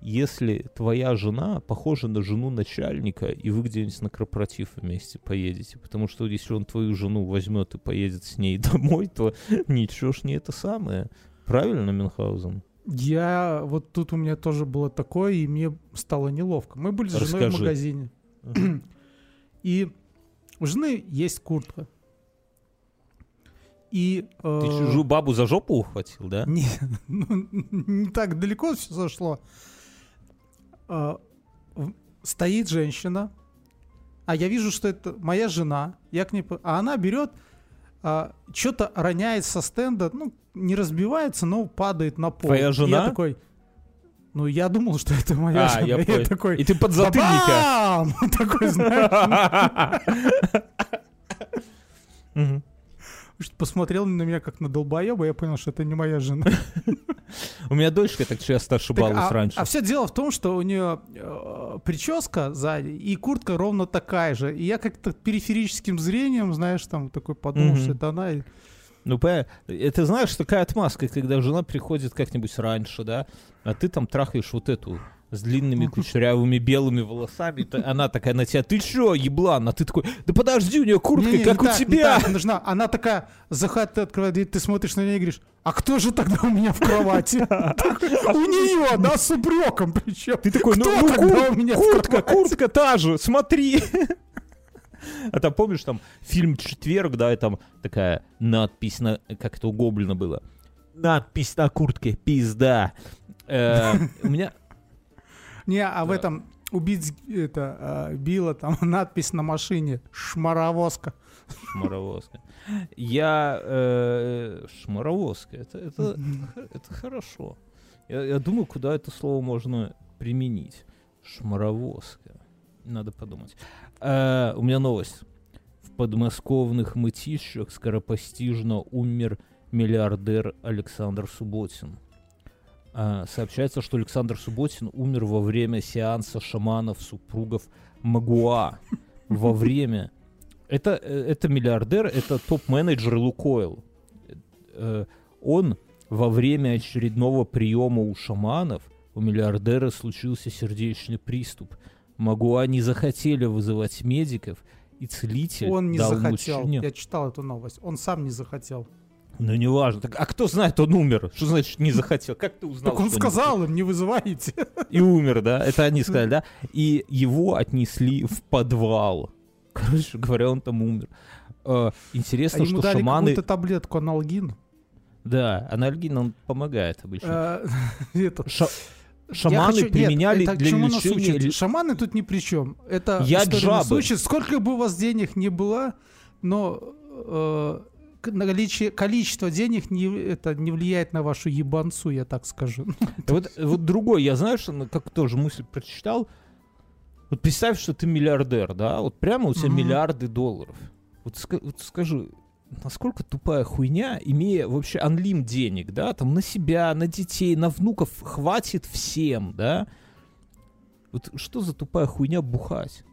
Если твоя жена похожа на жену начальника, и вы где-нибудь на корпоратив вместе поедете. Потому что если он твою жену возьмет и поедет с ней (laughs) домой, то ничего ж не это самое. Правильно, Мюнхгаузен? Я вот тут у меня тоже было такое, и мне стало неловко. Мы были с женой в Расскажи. магазине. И у жены есть куртка. И э, Ты чужую бабу за жопу ухватил, да? (laughs) Не, ну, не так далеко все зашло. В- стоит женщина, а я вижу, что это моя жена. Я к ней, а она берет, что-то роняет со стенда, ну не разбивается, но падает на пол. Твоя И жена? Я такой. Ну я думал, что это моя А, жена. я (laughs) И понял. такой. И ты под затыльника. (laughs) Такой, знаешь, (laughs) посмотрел на меня как на долбоеба, я понял, что это не моя жена. (laughs) У меня дочка так часто ошибалась Так, а, раньше. все дело в том, что у нее э, прическа сзади и куртка ровно такая же. И я как-то периферическим зрением, знаешь, там такой подумал, что это она. Ну, это знаешь, такая отмазка, когда жена приходит как-нибудь раньше, да, а ты там трахаешь вот эту с длинными кучерявыми белыми волосами, она такая на тебя, ты чё, еблан? А ты такой, да подожди, у нее куртка, Не-не, как не у так, не тебя. так, нужна. Она такая, заход, ты открываешь дверь, ты смотришь на нее и говоришь, а кто же тогда у меня в кровати? (laughs) У нее, да, с упреком причем. Ты такой, ну, ну, куртка, куртка та же, смотри. А там, помнишь, там фильм «Четверг», да, и там такая надпись, на, как это у Гоблина было. Надпись на куртке, пизда. Э, У меня... Не, а в Да. этом убить это а, Билла, там (laughs) надпись на машине «Шмаровозка». Шмаровозка. Я... э, Шмаровозка. Это, это, это хорошо. Я, я думаю, куда это слово можно применить. Шмаровозка. Надо подумать. Э, у меня новость. В подмосковных мытищах скоропостижно умер миллиардер Александр Субботин. А, сообщается, что Александр Субботин умер во время сеанса шаманов супругов Магуа. Во время... Это, э, это миллиардер, это топ-менеджер Лукойл. Э, Он во время очередного приема у шаманов у миллиардера случился сердечный приступ. Магуа не захотели вызывать медиков, и целитель Он не захотел. мужчине- Я читал эту новость. Он сам не захотел. Ну, неважно. Так, а кто знает, он умер? Что значит не захотел? Как ты узнал? так он не сказал им, не вызывайте. И умер, да? Это они сказали, да? И его отнесли в подвал. Короче говоря, он там умер. Э, А Интересно, ему что дали шаманы... какую-то таблетку аналгин. Да, анальгин, он помогает обычно. Э, (laughs) это- Ша- Я Шаманы хочу- нет, применяли это к для лечения... Шаманы тут ни при чем. Это Яд история нас жабы. учит. Сколько бы у вас денег ни было, но э, наличие, количество денег не, это не влияет на вашу ебанцу, я так скажу. (laughs) Вот, вот другой, я знаю, что ну, как тоже мысль прочитал. Вот представь, что ты миллиардер, да? Вот прямо у тебя Мгм. миллиарды долларов. Вот, вот скажи, насколько тупая хуйня, имея вообще анлим денег, да? Там на себя, на детей, на внуков хватит всем, да? Вот что за тупая хуйня бухать?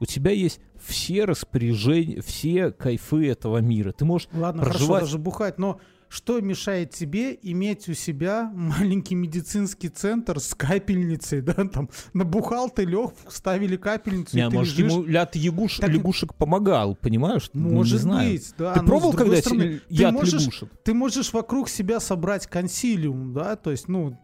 У тебя есть все распоряжения, все кайфы этого мира. Ты можешь Ладно, хорошо Проживать- даже бухать, но что мешает тебе иметь у себя маленький медицинский центр с капельницей, да, там набухал ты лег, вставили капельницу, Не, и ты может, лежишь. ему ляд ягуш- Так- лягушек помогал, понимаешь? Ну, не Может знаю. быть, да. Ты пробовал когда стороны, ты яд можешь, лягушек? ты можешь вокруг себя собрать консилиум, да, то есть, ну,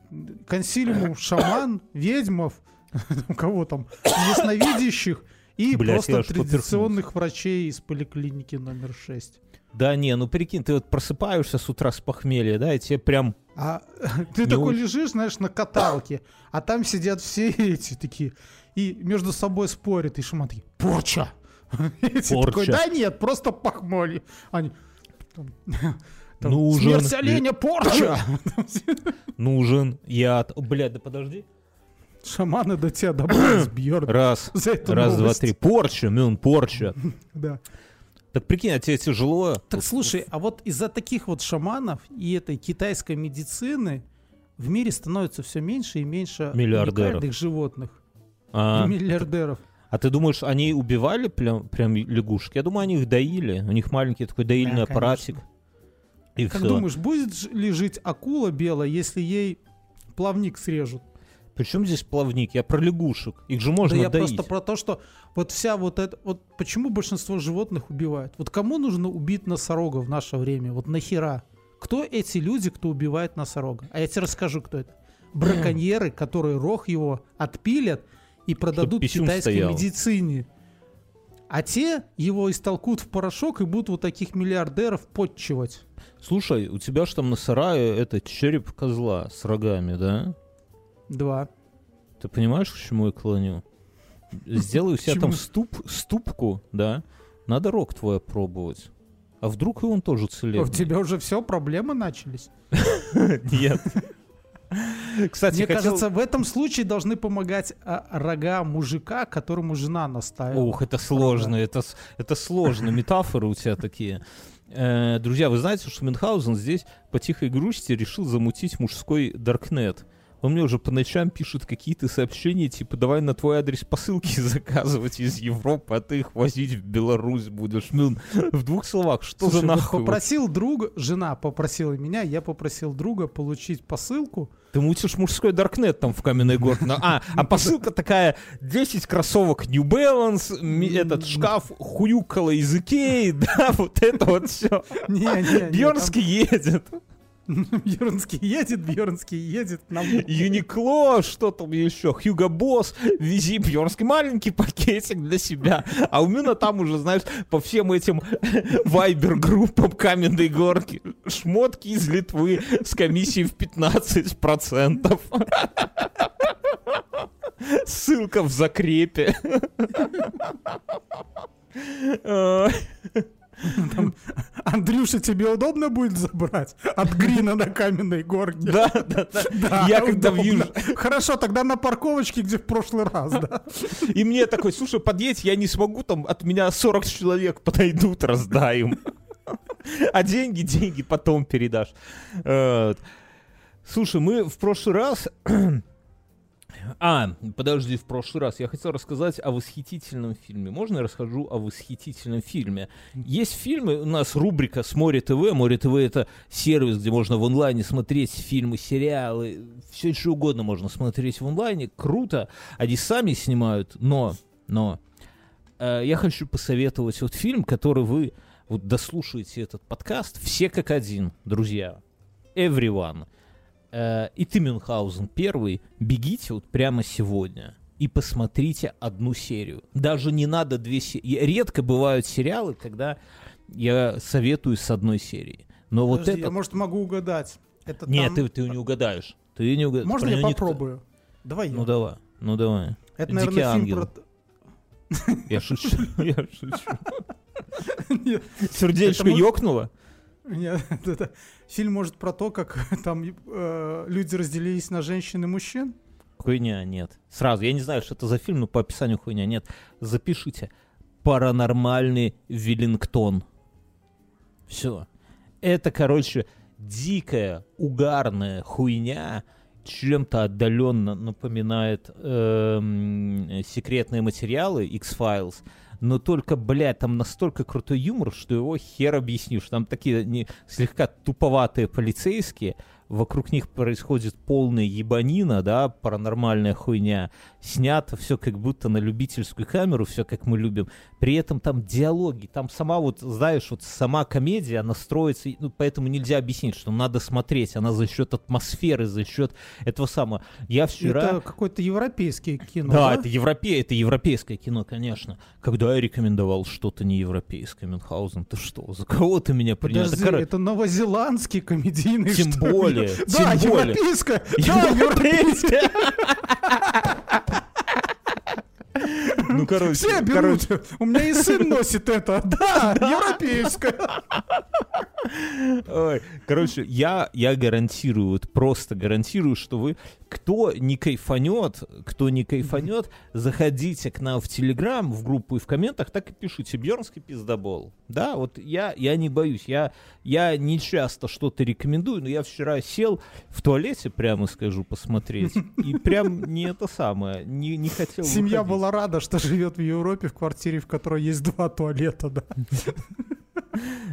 консилиум шаман, ведьмов, (laughs) кого там, ясновидящих и Блядь, просто традиционных врачей из поликлиники номер 6. Да не, ну прикинь, ты вот просыпаешься с утра с похмелья, да, и тебе прям... А (laughs) ты Не такой очень. лежишь, знаешь, на каталке, а там сидят все эти такие, и между собой спорят, и такие, порча! (laughs) Порча. такой, да нет, просто похмелье. Они, там, Нужен смерть оленя, порча! (laughs) Нужен яд. Блядь, да подожди. Шаманы до тебя добро сбьет (clears throat) Раз, за эту раз, два, новость. три. Порча, мюн, порча. (laughs) Да. Так прикинь, а тебе тяжело? Так слушай, а вот из-за таких вот шаманов и этой китайской медицины в мире становится все меньше и меньше Миллиардеров. животных А, (laughs) и миллиардеров. а ты думаешь, они убивали прям, прям лягушек? Я думаю, они их доили. У них маленький такой доильный Да, аппаратик. И Как всё. думаешь, будет ли жить акула белая, если ей плавник срежут? Причем здесь плавник? Я про лягушек. Их же можно да я доить. просто про то, что вот вся вот это... Вот почему большинство животных убивают? Вот кому нужно убить носорога в наше время? Вот нахера? Кто эти люди, кто убивает носорога? А я тебе расскажу, кто это. Браконьеры, (clears throat) которые рог его отпилят и продадут китайской стоял. медицине. А те его истолкут в порошок и будут вот таких миллиардеров подчивать. Слушай, у тебя же там на сарае это череп козла с рогами, да? Два. Ты понимаешь, к чему я клоню? Сделай у себя там ступ, ступку, да? Надо рог твой пробовать. А вдруг и он тоже У целебный? тебя уже все, проблемы начались. (laughs) Нет. Кстати, Мне хотел- кажется, в этом случае должны помогать а, рога мужика, которому жена наставила. Ух, это сложно, это, это сложно, метафоры у тебя такие. Э, друзья, вы знаете, что Мюнхгаузен здесь по тихой грусти решил замутить мужской даркнет. Он мне уже по ночам пишет какие-то сообщения, типа, давай на твой адрес посылки (laughs) заказывать из Европы, а ты их возить в Беларусь будешь. Мюн, в двух словах, что Слушай, за вот нахуй? попросил друга, жена попросила меня, я попросил друга получить посылку. Ты мутишь мужской даркнет там в каменной горке. Но- А, а посылка такая, 10 кроссовок New Balance, этот шкаф хуюкала из Икеи, (laughs) да, вот это вот все. Не, не, Бьернский едет. (laughs) там Бьернский едет, Бьернский едет. Нам... Юникло, что там еще? Хьюго Босс, вези Бьернский маленький пакетик для себя. А у Мюна там уже, знаешь, по всем этим (laughs) вайбер-группам каменной горки шмотки из Литвы с комиссией в 15%. Ссылка в закрепе. (laughs) Э, Андрюша, тебе удобно будет забрать от Грина на каменной горке? Да, да, да. Я когда вижу, Хорошо, тогда на парковочке, где в прошлый раз, да? И мне такой, слушай, подъедь, я не смогу, там от меня 40 человек подойдут, раздай им. А деньги, деньги потом передашь. Э, Слушай, мы в прошлый раз... А, подожди, в прошлый раз я хотел рассказать о восхитительном фильме. Можно я расскажу о восхитительном фильме? Есть фильмы, у нас рубрика с Море ТВ. Море ТВ это сервис, где можно в онлайне смотреть фильмы, сериалы, все что угодно можно смотреть в онлайне. Круто. Они сами снимают, но, но э, я хочу посоветовать вот фильм, который вы вот дослушаете этот подкаст. Все как один, друзья. Everyone. Э, и ты, Мюнхгаузен, первый. Бегите вот прямо сегодня и посмотрите одну серию. Даже не надо две серии. Редко бывают сериалы, когда я советую с одной серии. Но вот Подожди, это... Я, может, могу угадать. Это Нет, там- ты, ты не угадаешь. Ты не угадаешь. Можно Про я него никто- попробую? Давай я. Ну давай, ну давай. Это, Дикий наверное, фильм ангел. про... Я шучу, (laughs) я шучу. (laughs) Сердечко ёкнуло? (laughs) Фильм, может, про то, как (laughs) там э, люди разделились на женщин и мужчин? Хуйня, нет. Сразу, я не знаю, что это за фильм, но по описанию хуйня, нет. Запишите. Паранормальный Веллингтон. Все. Это, короче, дикая, угарная хуйня, чем-то отдаленно напоминает эм, секретные материалы X-Files, но только, блядь, там настолько крутой юмор, что его хер объяснишь. Там такие не, слегка туповатые полицейские, вокруг них происходит полная ебанина, да, паранормальная хуйня. Снято все как будто на любительскую камеру, все как мы любим. При этом там диалоги, там сама вот, знаешь, вот сама комедия, она строится, ну, поэтому нельзя объяснить, что надо смотреть. Она за счет атмосферы, за счет этого самого. Я вчера... Это какое-то европейское кино, Да, да? это, европе... это европейское кино, конечно. Когда я рекомендовал что-то не европейское, Мюнхгаузен, ты что, за кого ты меня принял? Подожди, коро- это новозеландский комедийный, Тем что Да, тем более. европейское! Да, европейское! (laughs) Ну, короче, Все короче, берут. У меня и сын носит это. (laughs) Да, европейское. Ой, короче, я, я гарантирую, вот просто гарантирую, что вы, кто не кайфанет, кто не кайфанет, заходите к нам в Телеграм, в группу и в комментах, так и пишите, Бьернский пиздобол. Да, вот я, я не боюсь, я, я не часто что-то рекомендую, но я вчера сел в туалете, прямо скажу, посмотреть, и прям не это самое, не, не хотел Семья выходить. была рада, что живет в Европе в квартире, в которой есть два туалета, да.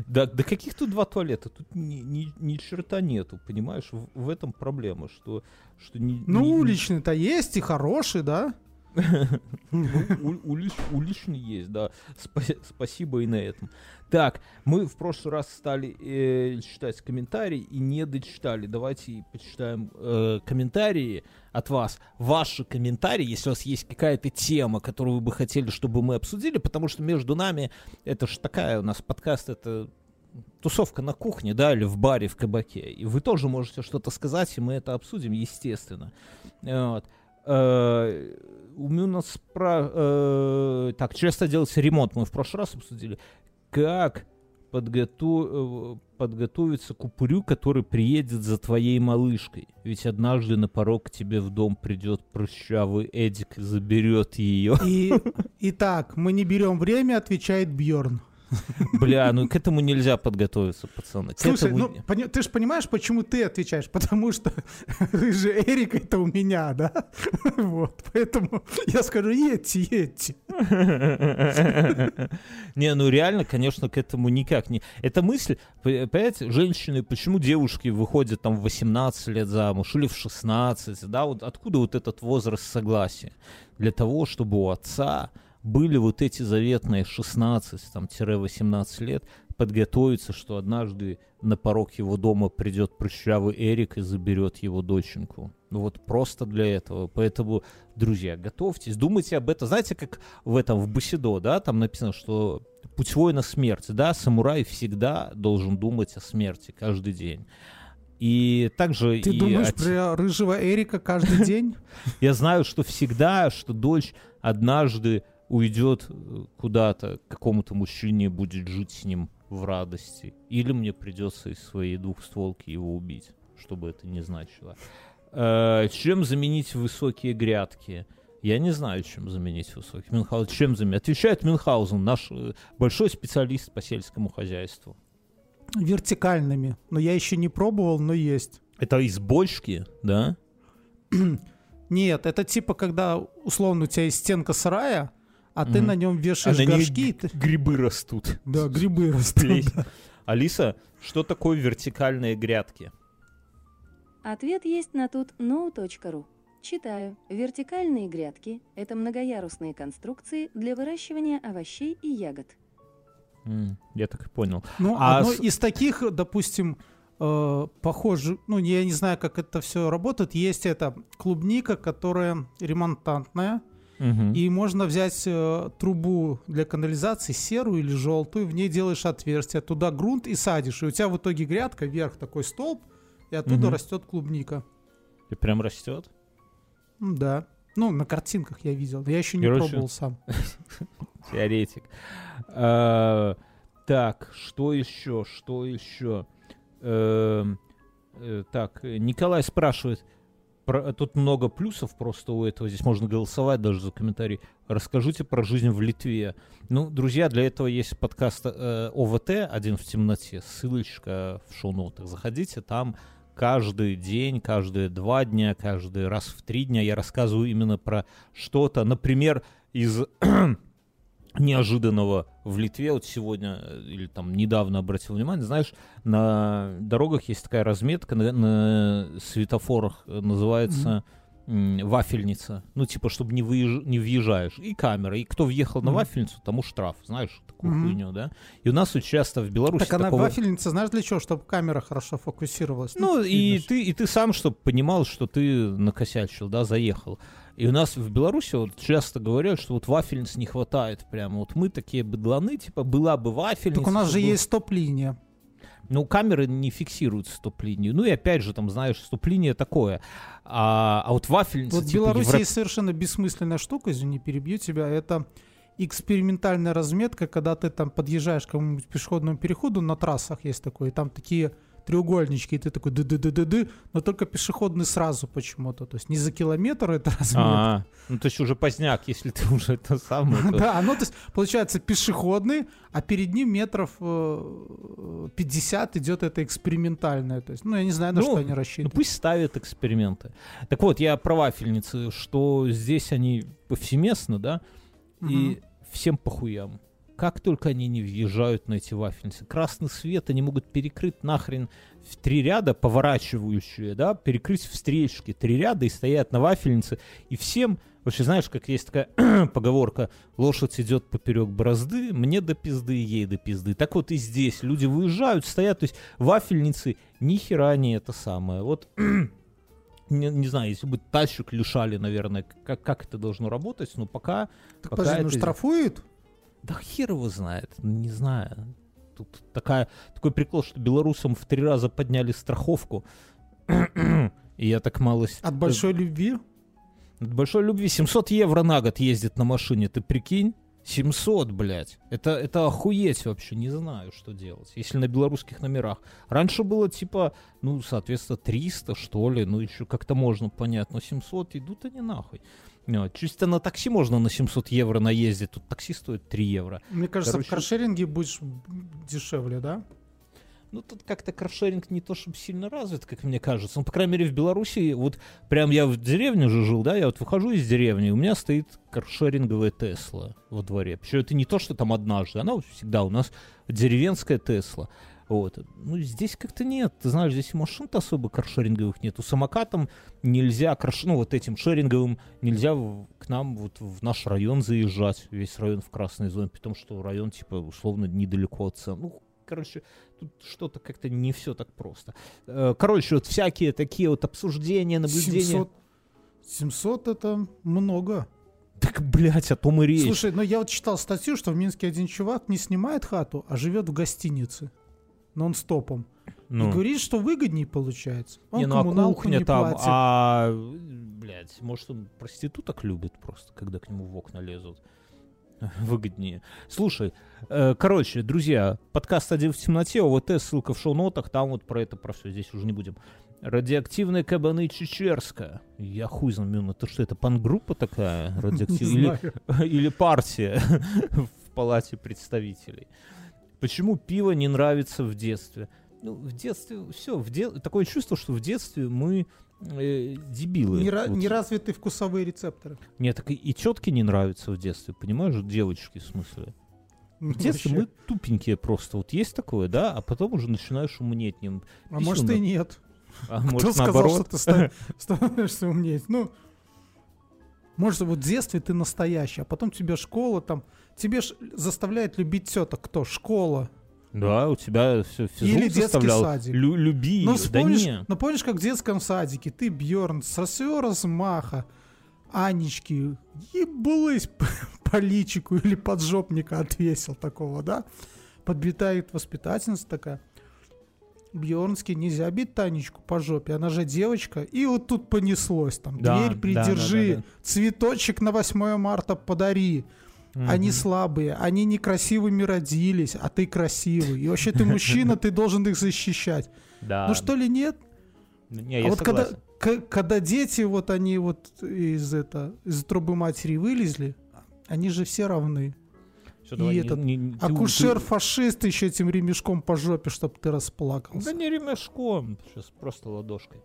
Да, да каких тут два туалета? Тут ни, ни, ни черта нету, понимаешь? В, в этом проблема, что, что не, Ну, не- уличный-то есть и хороший, да? Ну, уличный есть, да. Спа- спасибо и на этом. Так, мы в прошлый раз стали э, читать комментарии и не дочитали. Давайте почитаем э, комментарии от вас. Ваши комментарии, если у вас есть какая-то тема, которую вы бы хотели, чтобы мы обсудили, потому что между нами, это ж такая у нас подкаст, это тусовка на кухне, да, или в баре, в кабаке. И вы тоже можете что-то сказать, и мы это обсудим, естественно. Вот. Э, У нас про... э, Так, часто делается ремонт, мы в прошлый раз обсудили. Как подготу- э, подготовиться к упырю, который приедет за твоей малышкой? Ведь однажды на порог к тебе в дом придет прыщавый Эдик и заберет ее. И, итак, мы не берем время, отвечает Бьорн. (laughs) Бля, ну к этому нельзя подготовиться, пацаны. К Слушай, этому ну пони- ты же понимаешь, почему ты отвечаешь? Потому что (laughs) ты же Эрик это у меня, да? (laughs) Вот, поэтому я скажу, едьте, едьте. Не, ну реально, конечно, к этому никак не... Эта мысль, понимаете, женщины, почему девушки выходят там в 18 лет замуж или в 16, да, вот откуда вот этот возраст согласия? Для того, чтобы у отца были вот эти заветные 16, там, 18 лет, подготовиться, что однажды на порог его дома придет прыщавый Эрик и заберет его доченьку. Ну вот просто для этого. Поэтому, друзья, готовьтесь, думайте об этом. Знаете, как в этом, в Бусидо, да, там написано, что путь воина смерть, да, самурай всегда должен думать о смерти каждый день. И также Ты и думаешь о те- про рыжего Эрика каждый (laughs) день? я знаю, что всегда, что дочь однажды уйдет э, куда-то к какому-то мужчине будет жить с ним в радости. Или мне придется из своей двухстволки его убить, что бы это ни значило. Э, чем заменить высокие грядки? Я не знаю, чем заменить высокие. Мюнхгаузен, чем заменить? Отвечает Мюнхгаузен, наш э, большой специалист по сельскому хозяйству. Вертикальными. Но я еще не пробовал, но есть. Это из бочки, да? (clears throat) Нет, это типа, когда условно у тебя есть стенка сарая, а ты на нем А вешаешь ней горшки. грибы растут. Да, грибы растут. Алиса, что такое вертикальные грядки? Ответ есть на тут no.ru. Читаю. Вертикальные грядки – это многоярусные конструкции для выращивания овощей и ягод. М, Я так и понял. Ну, А одно с- из таких, допустим, э, похоже, ну, я не знаю, как это все работает. Есть эта клубника, которая ремонтантная, И можно взять э, трубу для канализации, серую или желтую, в ней делаешь отверстие, туда грунт и садишь, и у тебя в итоге грядка, вверх такой столб, и оттуда растет клубника. И прям растет? Да. Ну, на картинках я видел. Я еще не Короче, пробовал сам. (laughs) Теоретик. А, Так, что еще? Что еще? Эм, э, Так, Николай спрашивает. Про- Тут много плюсов просто у этого. Здесь можно голосовать даже за комментарий. Расскажите про жизнь в Литве. Ну, друзья, для этого есть подкаст э, ОВТ «Один в темноте». Ссылочка в шоу-нотах. Заходите, там каждый день, каждые два дня, каждый раз в три дня я рассказываю именно про что-то. Например, из (clears throat) неожиданного в Литве. Вот сегодня э, или там недавно обратил внимание, знаешь, на дорогах есть такая разметка на, на светофорах э, называется м, вафельница. Ну, типа, чтобы не, выезж- не въезжаешь. И камера. И кто въехал на вафельницу, тому штраф. Знаешь, такую Мгм. хуйню, да? И у нас вот часто в Беларуси Так она такого... вафельница, знаешь для чего? Чтобы камера хорошо фокусировалась. Ну, и видно, что- ты, и ты сам, чтобы понимал, что ты накосячил, да, заехал. И у нас в Беларуси вот часто говорят, что вот вафельниц не хватает прямо. Вот мы такие быдланы, типа, была бы вафельница. Так у нас же чтобы- есть стоп-линия. Ну, камеры не фиксируют стоп-линию. Ну, и опять же, там, знаешь, стоп-линия такое. А, а вот вафельница, Вот в типа, Беларуси евро- есть совершенно бессмысленная штука, извини, перебью тебя. Это экспериментальная разметка, когда ты там подъезжаешь к какому-нибудь пешеходному переходу, на трассах есть такое, и там такие треугольнички, и ты такой ды-ды-ды-ды-ды, но только пешеходный сразу почему-то. То есть не за километр это (laughs) разметка. А, ну, то есть уже поздняк, если ты уже это самое... Да, ну то есть получается пешеходный, а перед ним метров э, 50 идет это экспериментальное. То есть, ну я не знаю, на Ну, что они Ну рассчитаны. пусть ставят эксперименты. Так вот, я про вафельницы, что здесь они повсеместно, да, и всем похуям. Как только они не въезжают на эти вафельницы. Красный свет они могут перекрыть нахрен в три ряда поворачивающие, да, перекрыть встречки, три ряда и стоят на вафельнице, и всем, вообще знаешь, как есть такая (clears throat) поговорка, лошадь идет поперек борозды, мне до пизды, ей до пизды. Так вот и здесь люди выезжают, стоят, то есть вафельницы ни хера не это самое. Вот (clears throat) не, не знаю, если бы тачек лишали, наверное, как, как это должно работать, но пока... Так, пока подожди, ну это- штрафуют? Да хер его знает, не знаю. Тут такая, такой прикол, что белорусам в три раза подняли страховку. И я так мало... От большой любви? От большой любви 700 евро на год ездит на машине, ты прикинь? 700, блядь. Это, это охуеть вообще, не знаю, что делать, если на белорусских номерах. Раньше было типа, ну, соответственно, 300, что ли, ну, еще как-то можно понять, но 700 идут они нахуй. Вот. Чисто на такси можно на 700 евро наездить, тут такси стоит 3 евро. Мне кажется, Короче- в каршеринге будешь дешевле, да? Ну, тут как-то каршеринг не то чтобы сильно развит, как мне кажется. Ну, по крайней мере, в Беларуси, вот прям я в деревне же жил, да, я вот выхожу из деревни, у меня стоит каршеринговая Тесла во дворе. Причем это не то, что там однажды, она всегда у нас деревенская Тесла. Вот. Ну, здесь как-то нет. Ты знаешь, здесь и машин-то особо каршеринговых нет. У самокатом нельзя, карш... ну, вот этим шеринговым нельзя в- к нам вот в наш район заезжать. Весь район в красной зоне, потому что район, типа, условно, недалеко от центра. Ну, короче, тут что-то как-то не все так просто. Э, Короче, вот всякие такие вот обсуждения, наблюдения. 700, 700 это много. Так, блядь, о том и речь. Слушай, ну я вот читал статью, что в Минске один чувак не снимает хату, а живет в гостинице нон-стопом. ну. И говорит, что выгоднее получается. Он не, ну а кухня не там, платит. а, блядь, может он проституток любит просто, когда к нему в окна лезут. (laughs) Выгоднее. Слушай, э, короче, друзья, подкаст «Один в темноте», ОВТ, ссылка в шоу-нотах, там вот про это, про все, здесь уже не будем. Радиоактивные кабаны Чечерска. Я хуй знаю, это что, это пангруппа такая? (laughs) Не Радиоактив... Или, (laughs) или партия в палате представителей. Почему пиво не нравится в детстве? Ну, в детстве все, в де... такое чувство, что в детстве мы э, дебилы. Нера- Вот. Неразвитые вкусовые рецепторы. Мне так и, и тетки не нравятся в детстве, понимаешь, девочки в смысле. В детстве мы тупенькие просто. Вот есть такое, да, а потом уже начинаешь умнеть ним. А может и нет. А Кто может сказал, наоборот. что ты ста- становишься умнее? Ну, может, вот в детстве ты настоящий, а потом тебе школа там... Тебе ж заставляет любить теток кто? Школа. Да, у тебя все физрук Или детский заставлял. садик. Лю- люби Ну, её. вспомнишь, Да не. ну, помнишь, как в детском садике ты, Бьерн, со всего размаха Анечки ебалась по, личику или поджопника отвесил такого, да? Подбитает воспитательница такая. Бьернский, нельзя бить Танечку по жопе, она же девочка. И вот тут понеслось там. Да, Дверь да, придержи, да, да, да. цветочек на 8 марта подари. Они Мгм. слабые, они некрасивыми родились, а ты красивый. И вообще ты (laughs) мужчина, ты должен их защищать. Да. Ну что ли нет? Не, а я вот когда, когда дети вот они вот из это из трубы матери вылезли, они же все равны. Всё, и давай, этот не- не- ты- Акушер ты- еще этим ремешком по жопе, чтоб ты расплакался. Да не ремешком, сейчас просто ладошкой.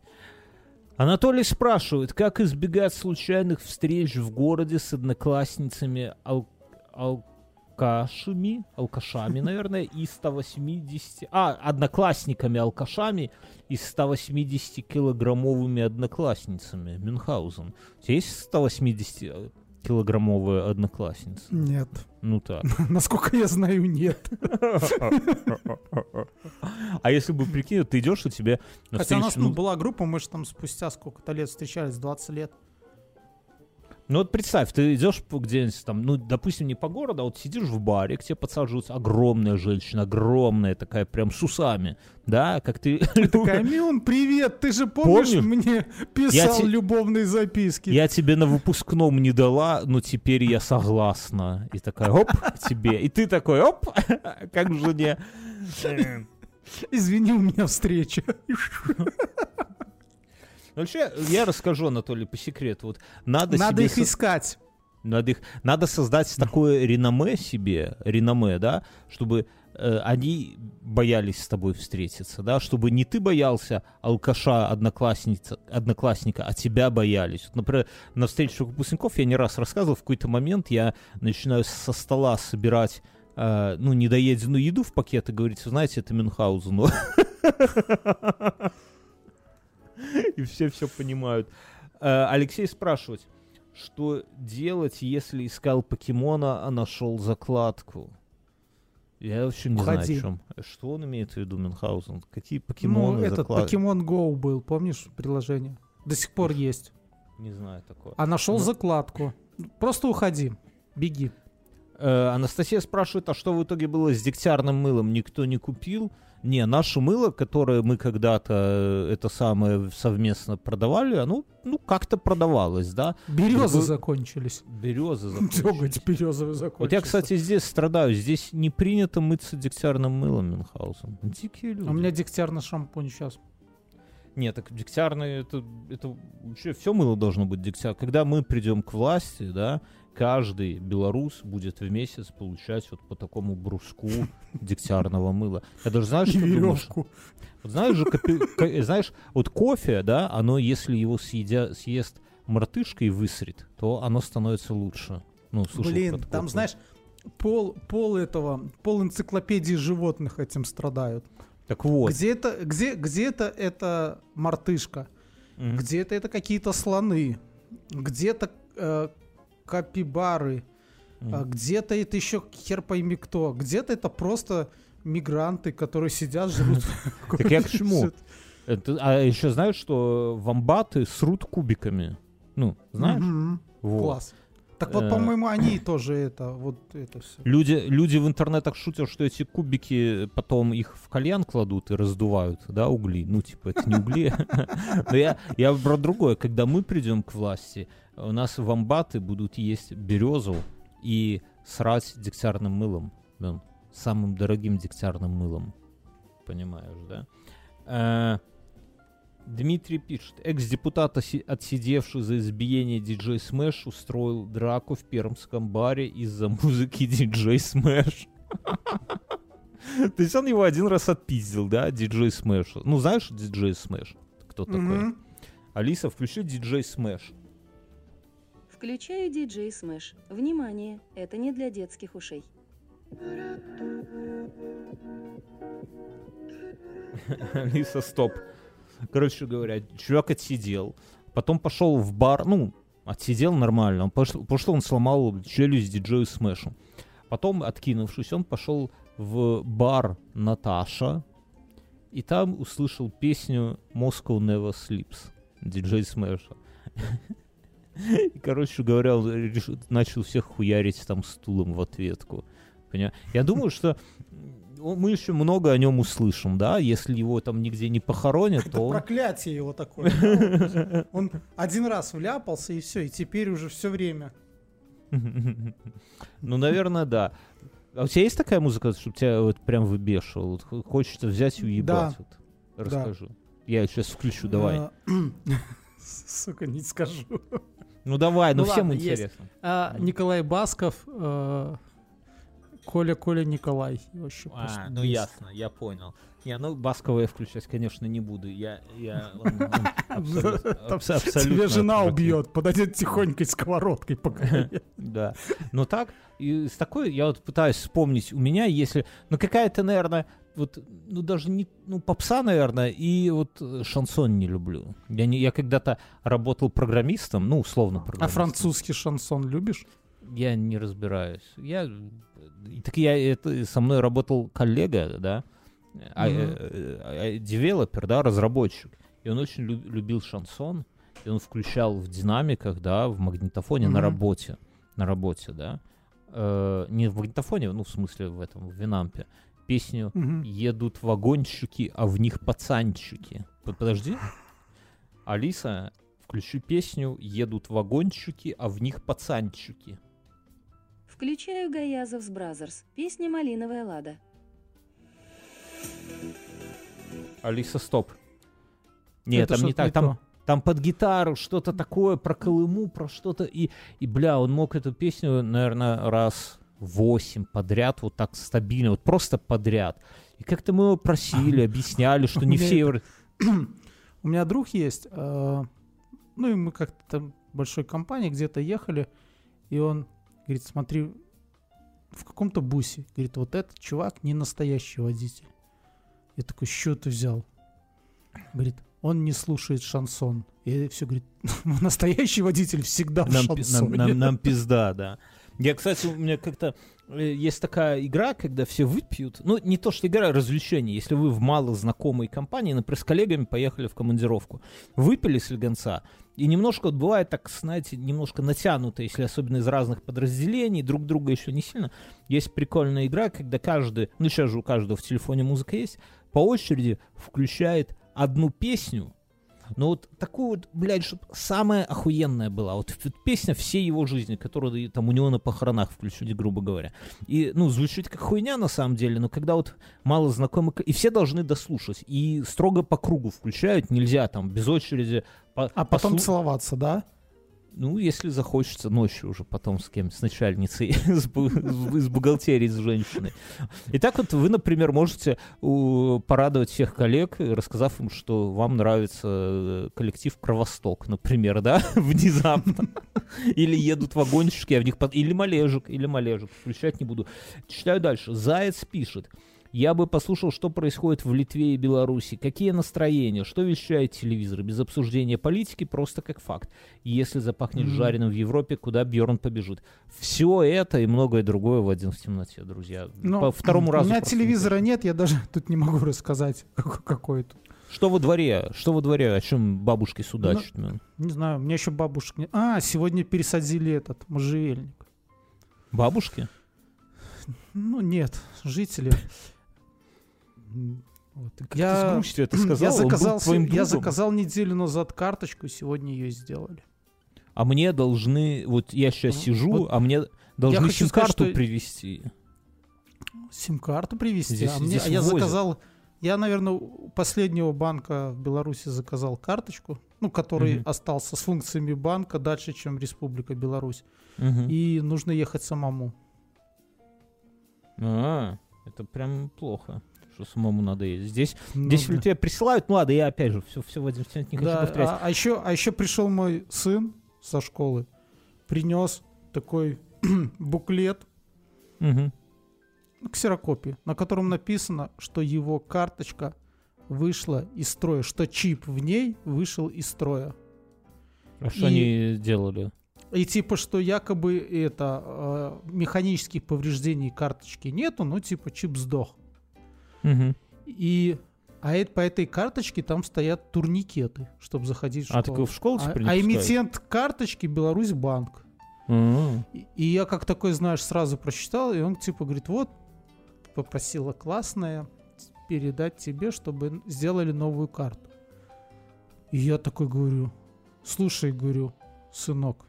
Анатолий спрашивает, как избегать случайных встреч в городе с одноклассницами ал- алкашами, алкашами, наверное, и 180... А, одноклассниками-алкашами и 180-килограммовыми одноклассницами. Мюнхгаузен. У тебя есть 180-килограммовая одноклассница? Нет. Ну так. (laughs) Насколько я знаю, нет. А если бы, прикинь, ты идешь, у тебя Хотя у нас ну, ну, была группа, мы же там спустя сколько-то лет встречались, 20 лет. Ну вот представь, ты идешь где-нибудь там, ну, допустим, не по городу, а вот сидишь в баре, к тебе подсаживается огромная женщина, огромная такая, прям с усами, да, как ты... (laughs) Такая, Мюн, привет, ты же помнишь, Помнишь? мне писал те- любовные записки? Я тебе на выпускном не дала, но теперь я согласна. И такая, оп, тебе. И ты такой, оп, (laughs) как жене. Извини, у меня встреча. (laughs) Вообще, я расскажу, Анатолий, по секрету. Вот надо, Надо себе их со- искать. Надо, их, надо создать такое реноме себе, реноме, да, чтобы э, они боялись с тобой встретиться, да, чтобы не ты боялся алкаша, одноклассница, одноклассника, а тебя боялись. Вот, например, на встречах выпускников я не раз рассказывал, в какой-то момент я начинаю со стола собирать э, ну, недоеденную еду в пакет и говорить, знаете, это Мюнхгаузену. (laughs) (laughs) И все все понимают. Э, Алексей спрашивает, что делать, если искал покемона, а нашел закладку? Я вообще не Уходи. знаю, о чем. Что он имеет в виду, Мюнхгаузен? Какие Ну, покемоны, этот заклад- Pokemon Go был, помнишь, приложение? До сих пор есть. Не знаю такого. А нашел Ну. закладку. Просто уходи. Беги. Э, Анастасия спрашивает, а что в итоге было с дегтярным мылом? Никто не купил? Не, наше мыло, которое мы когда-то э, это самое совместно продавали, оно ну как-то продавалось, да? Березы Другой- закончились. Березы Дёготь березовый закончился. Вот я, кстати, здесь страдаю. Здесь не принято мыться дегтярным мылом Мюнхгаузен. Дикие люди. А у меня дегтярный шампунь сейчас. Нет, так дегтярный, это, это вообще все мыло должно быть дегтяр. Когда мы придем к власти, да, каждый белорус будет в месяц получать вот по такому бруску (laughs) дегтярного мыла. Я даже знаешь, что думаешь? Вот знаешь же, копи- ко- знаешь, вот кофе, да, оно, если его съедя, съест мартышка и высрет, то оно становится лучше. Ну, слушай, Блин, там, такое. знаешь, пол, пол этого, пол энциклопедии животных этим страдают. Так вот. Где-то, где, где-то это мартышка, Мгм. где-то это какие-то слоны, где-то э, капибары, Мгм. а где-то это еще хер пойми кто, где-то это просто мигранты, которые сидят, жрут. (laughs) Так я к чему? А еще знаешь, что вамбаты срут кубиками? Ну, знаешь? Класс. Так вот, Э. по-моему, они тоже это, вот это все. Люди, люди в интернетах шутят, что эти кубики потом их в кальян кладут и раздувают, да, угли. Ну, типа, это не угли. (laughs) Но я, я про другое. Когда мы придем к власти, у нас вомбаты будут есть березу и срать дегтярным мылом. Самым дорогим дегтярным мылом. Понимаешь, да? Э, Дмитрий пишет, экс-депутат, отсидевший за избиение диджей Smash, устроил драку в пермском баре из-за музыки диджей Smash. (laughs) То есть он его один раз отпиздил, да, диджей Smash. Ну, знаешь диджей Smash? Кто такой? Алиса, включи диджей Smash. Включаю диджей Smash. Внимание, это не для детских ушей. (laughs) Алиса, стоп. Короче говоря, чувак отсидел, потом пошел в бар, ну, отсидел нормально, он пошел, что он сломал челюсть диджею Smash у. Потом, откинувшись, он пошел в бар Наташа, и там услышал песню Moscow Never Sleeps диджей Смэша. (laughs) И, короче говоря, он решил- начал всех хуярить там стулом в ответку. Поня- Я думаю, что мы еще много о нем услышим, да, если его там нигде не похоронят, Это то... проклятие его такое. да, (laughs) Он один раз вляпался, и все, и теперь уже все время. (laughs) Ну, наверное, да. А у тебя есть такая музыка, чтобы тебя вот прям выбешивало? Вот хочется взять и уебать? Да. Вот. Расскажи. Я сейчас включу, давай. Э, (clears throat) Сука, не скажу. Ну давай, ну, ну всем ладно, есть. интересно. А, Николай Басков, э, Коля, Коля, Николай. Вообще А, просто ну бесит. ясно, я понял. Не, ну Баскова я включать, конечно, не буду. Я, я, (laughs) абсолютно- Тебя жена убьет, подойдет тихонько сковородкой по (laughs) голове. Да. Но так, и с такой, я вот пытаюсь вспомнить, у меня если, ну какая-то, наверное, вот, ну даже не, ну попса, наверное, и вот э, шансон не люблю. Я, не, я когда-то работал программистом, ну условно А программистом. французский шансон любишь? Я не разбираюсь. Я, и так я, это, со мной работал коллега, да, а, Мгм. э, э, девелопер, да, разработчик. И он очень лю- любил шансон, и он включал в динамиках, да, в магнитофоне на Мгм. работе, на работе, да, Э, не в магнитофоне, ну, в смысле в этом, в Winamp е, песню. «Едут вагончики, а в них пацанчики». Под- Подожди. Алиса, включи песню «Едут вагончики, а в них пацанчики». Включаю Gayazovs Brothers. Песня «Малиновая лада». Алиса, стоп. Нет, Это там не так. Там, то. там под гитару что-то такое про Колыму, про что-то. И, и, бля, он мог эту песню, наверное, раз восемь подряд, вот так стабильно, вот просто подряд. И как-то мы его просили, (laughs) объясняли, что не все... это- (clears throat) У меня друг есть, э, ну и мы как-то там в большой компании где-то ехали, и он говорит, смотри, в каком-то бусе. Говорит, вот этот чувак не настоящий водитель. Я такой, что ты взял? Говорит, он не слушает шансон. И все говорит, (laughs) настоящий водитель всегда в Нам, нам- шансоне. нам- нам (laughs) пизда, да. Я, кстати, у меня как-то э, есть такая игра, когда все выпьют. Ну, не то, что игра, а развлечение. Если вы в малознакомой компании, например, с коллегами поехали в командировку, выпили с легонца, и немножко вот бывает так, знаете, немножко натянуто, если особенно из разных подразделений, друг друга еще не сильно. Есть прикольная игра, когда каждый, ну сейчас же у каждого в телефоне музыка есть, по очереди включает одну песню, но вот такую вот, блядь, чтобы самая охуенная была. Вот песня всей его жизни, которую там у него на похоронах включили, грубо говоря. И, ну, звучит как хуйня на самом деле, но когда вот мало знакомых... И все должны дослушать. И строго по кругу включают, нельзя там без очереди... по- А потом послу- целоваться, да? Ну, если захочется ночью уже потом с кем, с начальницей, (laughs) с, бу- с бухгалтерией, с женщиной. И так вот вы, например, можете порадовать всех коллег, рассказав им, что вам нравится э, коллектив Кровосток, например, да, (laughs) внезапно. Или едут вагончики, а в них... под- Или Малежик, или Малежик. Включать не буду. Читаю дальше. Заяц пишет. Я бы послушал, что происходит в Литве и Беларуси, какие настроения, что вещает телевизор, без обсуждения политики, просто как факт. Если запахнет Мгм. жареным в Европе, куда Бьорн побежит. Все это и многое другое в один в темноте, друзья. Ну, По второму разу. У меня просто не телевизора нет, я даже (laughs) тут не могу рассказать, (laughs) как- какой тут. Что во дворе? Что во дворе? О чем бабушки судачат? Ну, блин? Не знаю, у меня еще бабушек нет. А, сегодня пересадили этот можжевельник. Бабушки? Ну, нет, жители. Вот. Как Я- ты с грустью это (clears throat) сказал? Я заказал, твоим я заказал неделю назад карточку, сегодня ее сделали. А мне должны... Вот я сейчас Ну, сижу, вот а мне должны сим-карту что- привезти. Сим-карту привезти. Здесь- а, мне- здесь а я заказал... Я, наверное, у последнего банка в Беларуси заказал карточку, ну, который Мгм. остался с функциями банка дальше, чем Республика Беларусь. Мгм. И нужно ехать самому. А, это прям плохо, что самому надо ездить. Здесь, Ну, здесь да. тебе присылают, ну ладно, я опять же все, все в один не хочу Да, повторять. а, а еще, а еще пришел мой сын со школы, принес такой (clears throat) буклет, ну, ксерокопии, на котором написано, что его карточка вышла из строя, что чип в ней вышел из строя. А что И- они делали? И типа, что якобы это э, механических повреждений карточки нету, но типа чип сдох. Мгм. И а это, по этой карточке там стоят турникеты, чтобы заходить в школу. А, такой в школу А- теперь а не пускают? эмитент карточки Беларусь банк. М. И, и я как такой, знаешь, сразу прочитал, и он типа говорит, вот, попросила классная передать тебе, чтобы сделали новую карту. И я такой говорю, слушай, говорю, сынок,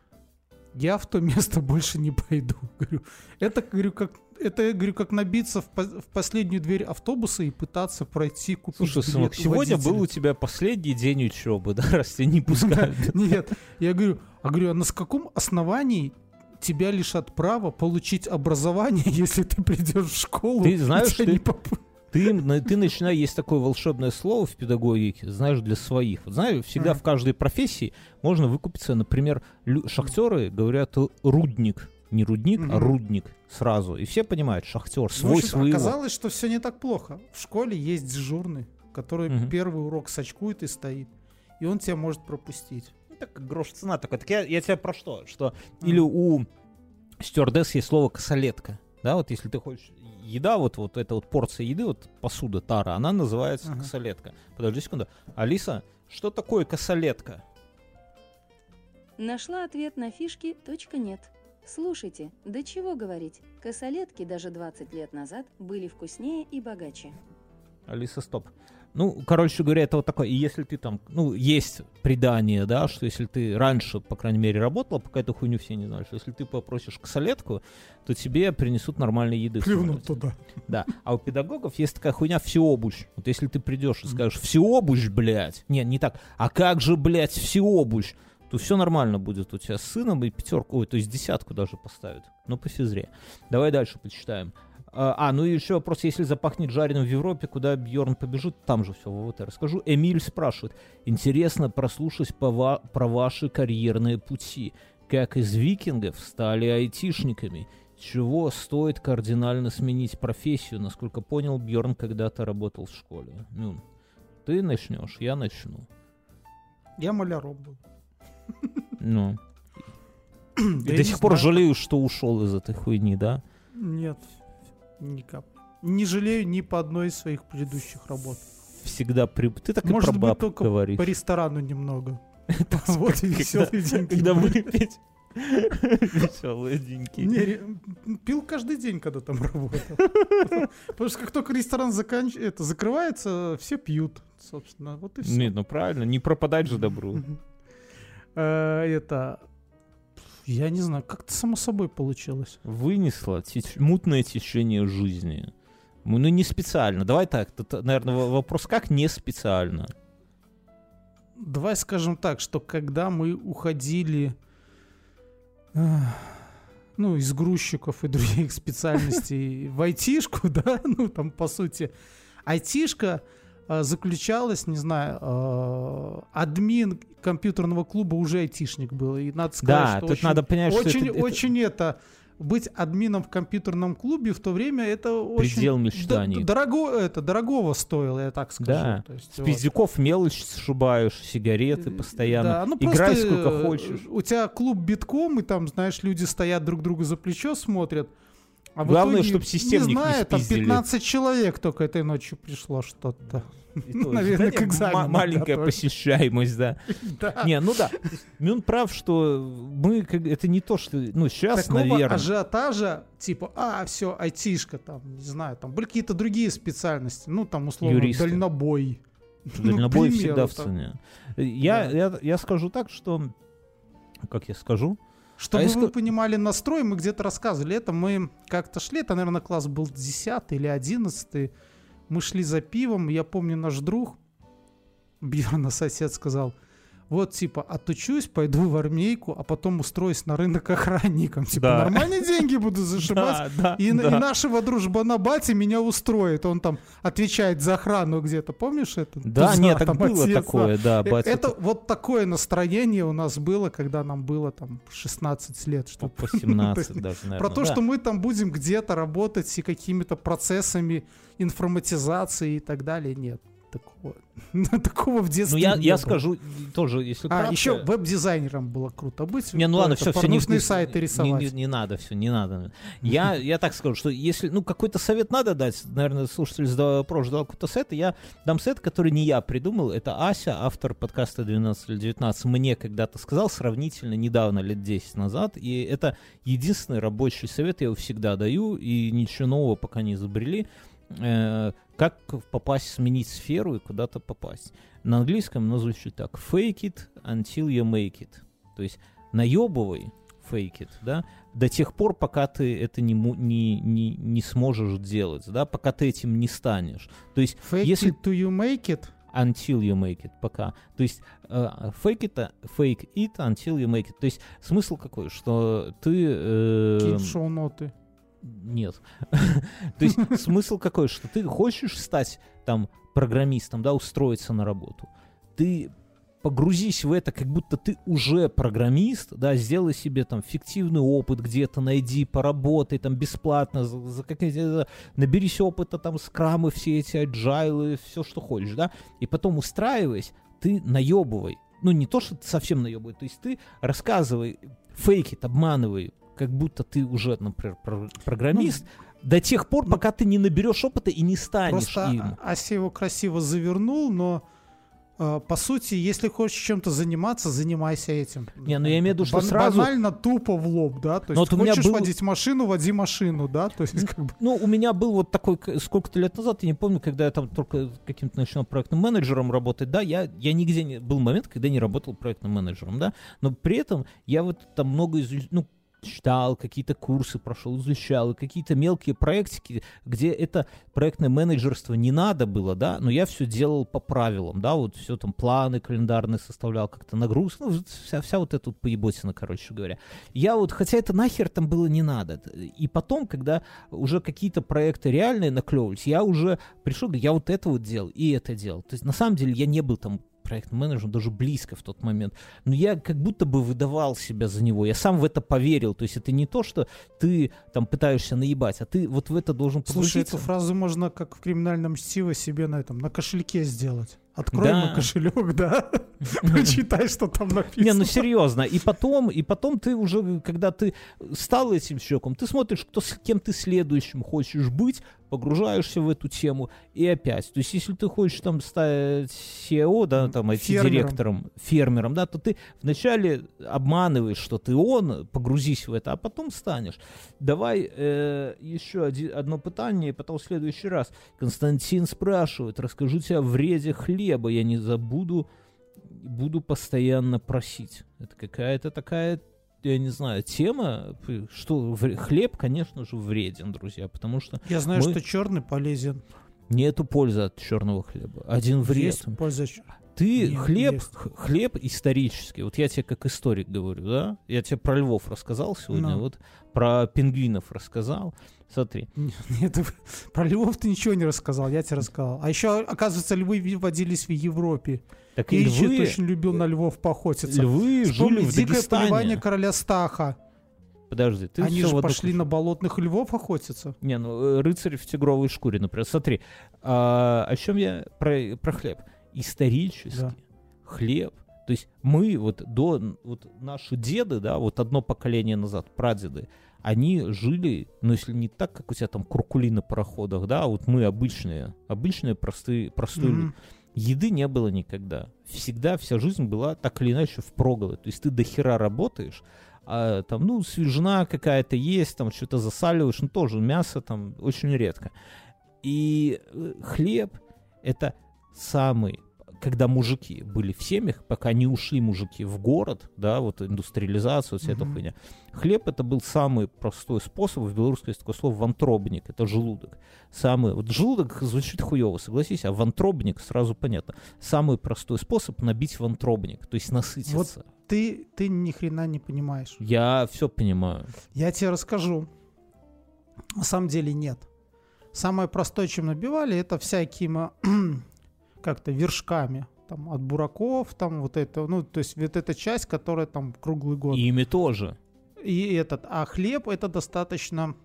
я в то место (laughs) больше не пойду. Говорю, это, говорю, как это, я говорю, как набиться в, по- в последнюю дверь автобуса и пытаться пройти, купить Слушай, билет сынок, сегодня был у тебя последний день учебы, да, (laughs) раз тебя не пускают. (laughs) Нет, я говорю, а говорю, а на каком основании тебя лишат права получить образование, (laughs) если ты придешь в школу? Ты знаешь, ты- не поп- Ты, ты начинаешь, есть такое волшебное слово в педагогике, знаешь, для своих. Вот знаешь, всегда Ага. в каждой профессии можно выкупиться, например, лю- шахтеры говорят э, рудник. Не рудник, а Мгм. рудник сразу. И все понимают, шахтер, свой общем, своего. Оказалось, что все не так плохо. В школе есть дежурный, который Мгм. первый урок сочкует и стоит. И он тебя может пропустить. Ну, так грош цена такой. Так я, я тебя про что? Что или у стюардесс есть слово косолетка. Да, вот если ты хочешь еда, вот, вот эта вот порция еды, вот посуда, тара, она называется Ага. косолетка. Подожди секунду. Алиса, что такое косолетка? Нашла ответ на фишки .нет. Слушайте, до чего говорить, косолетки даже 20 лет назад были вкуснее и богаче. Алиса, стоп. Ну, короче говоря, это вот такое. И если ты там, ну, есть предание, да, что если ты раньше, по крайней мере, работала, пока эту хуйню все не знают, что если ты попросишь косолетку, то тебе принесут нормальной еды. самолете. туда. Да. А у педагогов есть такая хуйня всеобущ. Вот если ты придешь и скажешь всеобущ, блядь. Не, не так. А как же, блядь, всеобущ? То все нормально будет у тебя с сыном и пятерку, ой, то есть десятку даже поставят. Ну, по физре. Давай дальше почитаем. А, а, ну и еще вопрос, если запахнет жареным в Европе, куда Бьорн побежит, там же все, вот я расскажу. Эмиль спрашивает, интересно прослушать по ва- про ваши карьерные пути. Как из викингов стали айтишниками? чего стоит кардинально сменить профессию? Насколько понял, Бьорн когда-то работал в школе. Ну, ты начнешь, я начну. Я маляром был. Ну. И до сих пор жалею, что ушел из этой хуйни, да? Нет, ни капли. Не жалею ни по одной из своих предыдущих работ. Всегда при... Ты так и Может про быть, баб только говоришь. по ресторану немного. (laughs) Вот и веселые деньги. (laughs) Когда выпить (laughs) веселые деньги. Не, пил каждый день, когда там работал. Потому что как только ресторан заканч- это, закрывается, все пьют, собственно. Вот и все. Не, ну правильно, не пропадать же добру. Э, Это... Я не знаю, как-то само собой получилось. Вынесло теч- мутное течение жизни. Ну, не специально. Давай так, тут, наверное, во- вопрос, как не специально? Давай скажем так, что когда мы уходили э, ну, из грузчиков и других (laughs) специальностей в айтишку, (laughs) да, ну, там, по сути, айтишка заключалась, не знаю, э, админ компьютерного клуба уже айтишник был. И надо сказать, Да, что тут очень, надо понять, что очень, это- это- очень это... Быть админом в компьютерном клубе в то время это очень... Предел мечтаний. д- дорого, это, дорогого стоило, я так скажу. Да. То есть, С вот. пиздюков мелочь сшибаешь, сигареты постоянно. Да, ну Играй просто, сколько э, хочешь. У тебя клуб битком, и там, знаешь, люди стоят друг другу за плечо, смотрят. А в Главное, итоге, чтоб системник не не знаю, там спиздили. 15 человек только этой ночью пришло что-то. (laughs) Наверное, да, к не, экзамену ма- Маленькая готовят. посещаемость, да. (laughs) Да. Не, ну да. Он прав, что мы, как- это не то, что, ну, сейчас, Такого наверное. ажиотажа, типа, а, все, айтишка, там, не знаю, там были какие-то другие специальности, ну, там, условно, Юристы. дальнобой. Ну, Дальнобой всегда примеру, в там. цене. Я, Да. я, я скажу так, что... Как я скажу? Чтобы А вы если- понимали настрой, мы где-то рассказывали это. Мы как-то шли, это, наверное, класс был 10 или 11 Мы шли за пивом, я помню, наш друг, (laughs) Бьерна сосед, сказал, вот, типа, отучусь, пойду в армейку, а потом устроюсь на рынок охранником. Типа, Да. нормальные деньги буду (laughs) зашибать. да, И, да. и нашего дружбана Бати меня устроит. Он там отвечает за охрану где-то. Помнишь это? Да, Туза, нет, так было отец, да. такое, да. Э, батя Это вот такое настроение у нас было, когда нам было там 16 лет. Что по 17 (laughs) даже, наверное. про то, да. что мы там будем где-то работать и какими-то процессами информатизации и так далее, нет. Такого, (laughs) такого в детстве Ну, я, не я скажу тоже, если А, кратко- еще веб-дизайнером было круто быть. Не, ну ладно, все, все. порнушные сайты рисовать. Не, не надо, все, не надо. Я, я так скажу, что если, ну, какой-то совет надо дать, наверное, слушатель задал вопрос, ждал какой-то совет, я дам совет, который не я придумал, это Ася, автор подкаста 12 или 19, мне когда-то сказал, сравнительно недавно, лет 10 назад, и это единственный рабочий совет, я его всегда даю, и ничего нового пока не изобрели, как попасть, сменить сферу и куда-то попасть. На английском оно звучит так. Fake it until you make it. То есть наебывай, fake it, да, до тех пор, пока ты это не, не, не, не сможешь делать, да, пока ты этим не станешь. То есть Fake если it till you make it. until you make it, пока. То есть э, fake it, fake it until you make it. То есть смысл какой, что ты... э, в шоу-ноты. Нет. (laughs) То есть смысл какой, что ты хочешь стать там программистом, да, устроиться на работу. Ты погрузись в это, как будто ты уже программист, да, сделай себе там фиктивный опыт где-то, найди, поработай там бесплатно, за, за какие-то- наберись опыта там скрамы, все эти agile, все, что хочешь, да, и потом устраиваясь, ты наебывай. Ну, не то, что ты совсем наебывай, то есть ты рассказывай, фейкит, обманывай, как будто ты уже, например, про- программист, до тех пор, ну, пока ты не наберешь опыта и не станешь Просто им. А- Ася его красиво завернул, но э, по сути, если хочешь чем-то заниматься, занимайся этим. Не, ну я имею в виду, что Бан- сразу- Банально тупо в лоб, да? То Но есть вот хочешь был- водить машину, води машину, да? То есть как бы... Ну, у меня был вот такой, сколько-то лет назад, я не помню, когда я там только каким-то начинал проектным менеджером работать, да, я, я нигде не... Был момент, когда не работал проектным менеджером, да, но при этом я вот там много изучал, ну, читал, какие-то курсы прошел, изучал, и какие-то мелкие проектики, где это проектное менеджерство не надо было, да, но я все делал по правилам, да, вот все там планы календарные составлял, как-то нагрузку, ну, вся, вся вот эта вот поеботина, короче говоря. Я вот, хотя это нахер там было не надо. И потом, когда уже какие-то проекты реальные наклевывались, я уже пришел, я вот это вот делал и это делал. То есть на самом деле я не был там проектным менеджером даже близко в тот момент. Но я как будто бы выдавал себя за него. Я сам в это поверил. То есть это не то, что ты там пытаешься наебать, а ты вот в это должен Слушай, погрузиться. эту фразу можно, как в криминальном чтиве, себе на этом, на кошельке сделать. Открой Да. мой кошелек, да, (laughs) прочитай, что там написано. Не, ну серьезно. И потом, и потом ты уже, когда ты стал этим человеком, ты смотришь, кто с кем ты следующим хочешь быть, погружаешься в эту тему и опять. То есть, если ты хочешь там стать SEO, да, там IT-директором, фермером, да, то ты вначале обманываешь, что ты он, погрузись в это, а потом станешь. Давай э, еще оди- одно питание, и потом в следующий раз. Константин спрашивает, расскажите о вреде хлеба, я не забуду буду постоянно просить. Это какая-то такая, я не знаю, тема, что хлеб, конечно же, вреден, друзья, потому что Я знаю, Мы- что черный полезен. нету пользы от черного хлеба. Один вред. Есть польза. Ты Нет, хлеб, есть. хлеб исторический. Вот я тебе как историк говорю, да? Я тебе про львов рассказал сегодня, Ну. вот про пингвинов рассказал. Смотри, Нет, (laughs) (laughs) про львов ты ничего не рассказал, я тебе рассказал. А еще, оказывается, львы водились в Европе. так И львы, очень любил на львов поохотиться. львы Вспомни жили в дикое Дагестане. полевание короля Стаха. Подожди, ты Они же пошли кучу. на болотных львов охотиться. Не, ну э, рыцарь в тигровой шкуре, например. Смотри, а, о чем я про, про хлеб? Исторически Да. хлеб. То есть мы вот до вот наши деды, да, вот одно поколение назад, прадеды, они жили, ну если не так, как у тебя там куркули на пароходах, да, а вот мы обычные, обычные простые, простые люди. Мгм. Еды не было никогда. Всегда вся жизнь была так или иначе впроголодь. То есть ты до хера работаешь, а там, ну, свежина какая-то есть, там что-то засаливаешь, ну, тоже мясо там очень редко. И э, хлеб — это самый когда мужики были в семьях, пока не ушли мужики в город, да, вот индустриализация, вот вся эта Мгм. хуйня. Хлеб это был самый простой способ, в белорусской есть такое слово вантробник, это желудок. Самый, вот желудок звучит хуево, согласись, а вантробник сразу понятно. Самый простой способ набить вантробник, то есть насытиться. Ты, ты ни хрена не понимаешь. Я все понимаю. Я тебе расскажу. На самом деле нет. Самое простое, чем набивали, это всякими как-то вершками. Там от бураков, там вот это, ну, то есть вот эта часть, которая там круглый год. И ими тоже. И этот, а хлеб это достаточно...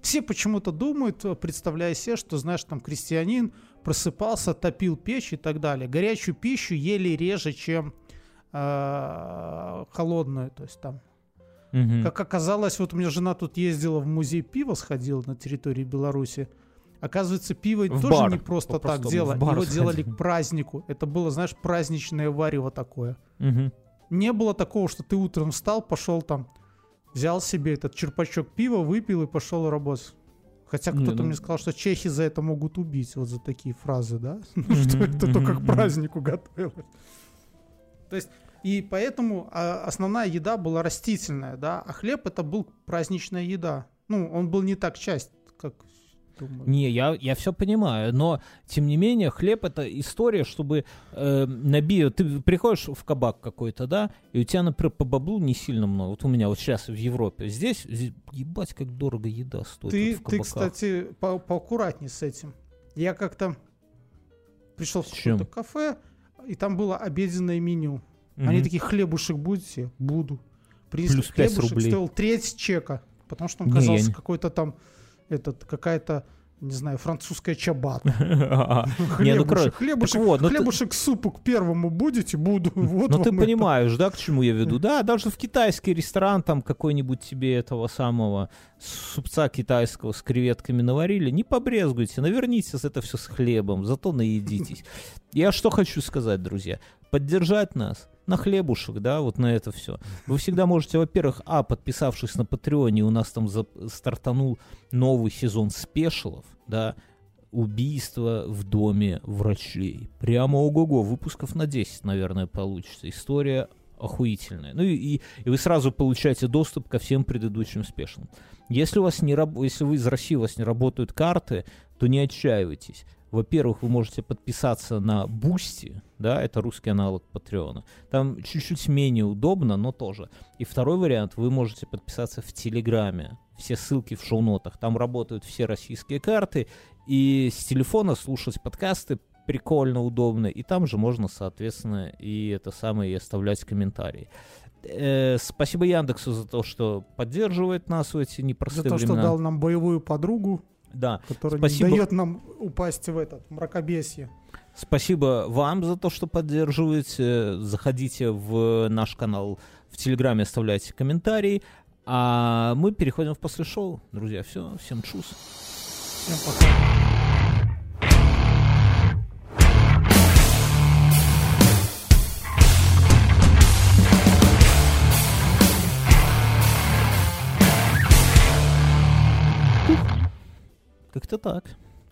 Все почему-то думают, представляя себе, что, знаешь, там крестьянин просыпался, топил печь и так далее. Горячую пищу ели реже, чем э, холодную. То есть там как оказалось, вот у меня жена тут ездила в музей пива, сходила на территории Беларуси. Оказывается, пиво В тоже бар, не просто так по-простому, дело. Его делали сходила. к празднику. Это было, знаешь, праздничное варево такое. Мгм. Не было такого, что ты утром встал, пошел там, взял себе этот черпачок пива, выпил и пошел работать. Хотя кто-то ну- мне сказал, что чехи за это могут убить, вот за такие фразы, да? (laughs) Что это только к празднику готовилось. То есть, и поэтому а, основная еда была растительная, да, а хлеб это был праздничная еда. Ну, он был не так часть, как думаю. Не, я, я все понимаю, но тем не менее хлеб это история, чтобы э, набить. Ты приходишь в кабак какой-то, да, и у тебя, например, по баблу не сильно много. Вот у меня вот сейчас в Европе. Здесь, здесь, ебать, как дорого еда стоит Ты, вот ты, кстати, по поаккуратнее с этим. Я как-то пришел в какое-то кафе, и там было обеденное меню. Мгм. Они такие, хлебушек будете? Буду. Принесли Плюс хлебушек, рублей. стоил треть чека, потому что он казался не- какой-то там, этот, какая-то, не знаю, французская чабата. (laughs) Ну, Хлебушек, ну хлебушек супу к первому будете? Буду. Вот Ну ты понимаешь, да, к чему я веду? Да, даже в китайский ресторан там какой-нибудь тебе этого самого супца китайского с креветками наварили, не побрезгуйте, навернитесь это все с хлебом, зато наедитесь. Я что хочу сказать, друзья, поддержать нас на хлебушек, да, вот на это все. Вы всегда можете, во-первых, а, подписавшись на Патреоне, у нас там зап- стартанул новый сезон спешалов, да, убийство в доме врачей. Прямо ого-го, выпусков на 10, наверное, получится. История охуительная. Ну и, и, и вы сразу получаете доступ ко всем предыдущим спешалам. Если у вас не раб- если вы из России, у вас не работают карты, то не отчаивайтесь. Во-первых, вы можете подписаться на Boosty, да, это русский аналог Patreon а. Там чуть-чуть менее удобно, но тоже. И второй вариант, вы можете подписаться в Телеграме. Все ссылки в шоу-нотах. Там работают все российские карты. И с телефона слушать подкасты прикольно, удобно. И там же можно, соответственно, и это самое, и оставлять комментарии. Э, спасибо Яндексу за то, что поддерживает нас в эти За непростые то, что времена. дал нам боевую подругу, Да. которая Спасибо. не дает нам упасть в этот мракобесие. Спасибо вам за то, что поддерживаете. Заходите в наш канал в Телеграме, оставляйте комментарии. А мы переходим в после шоу. Друзья, все, всем чус. Всем пока. Как-то так.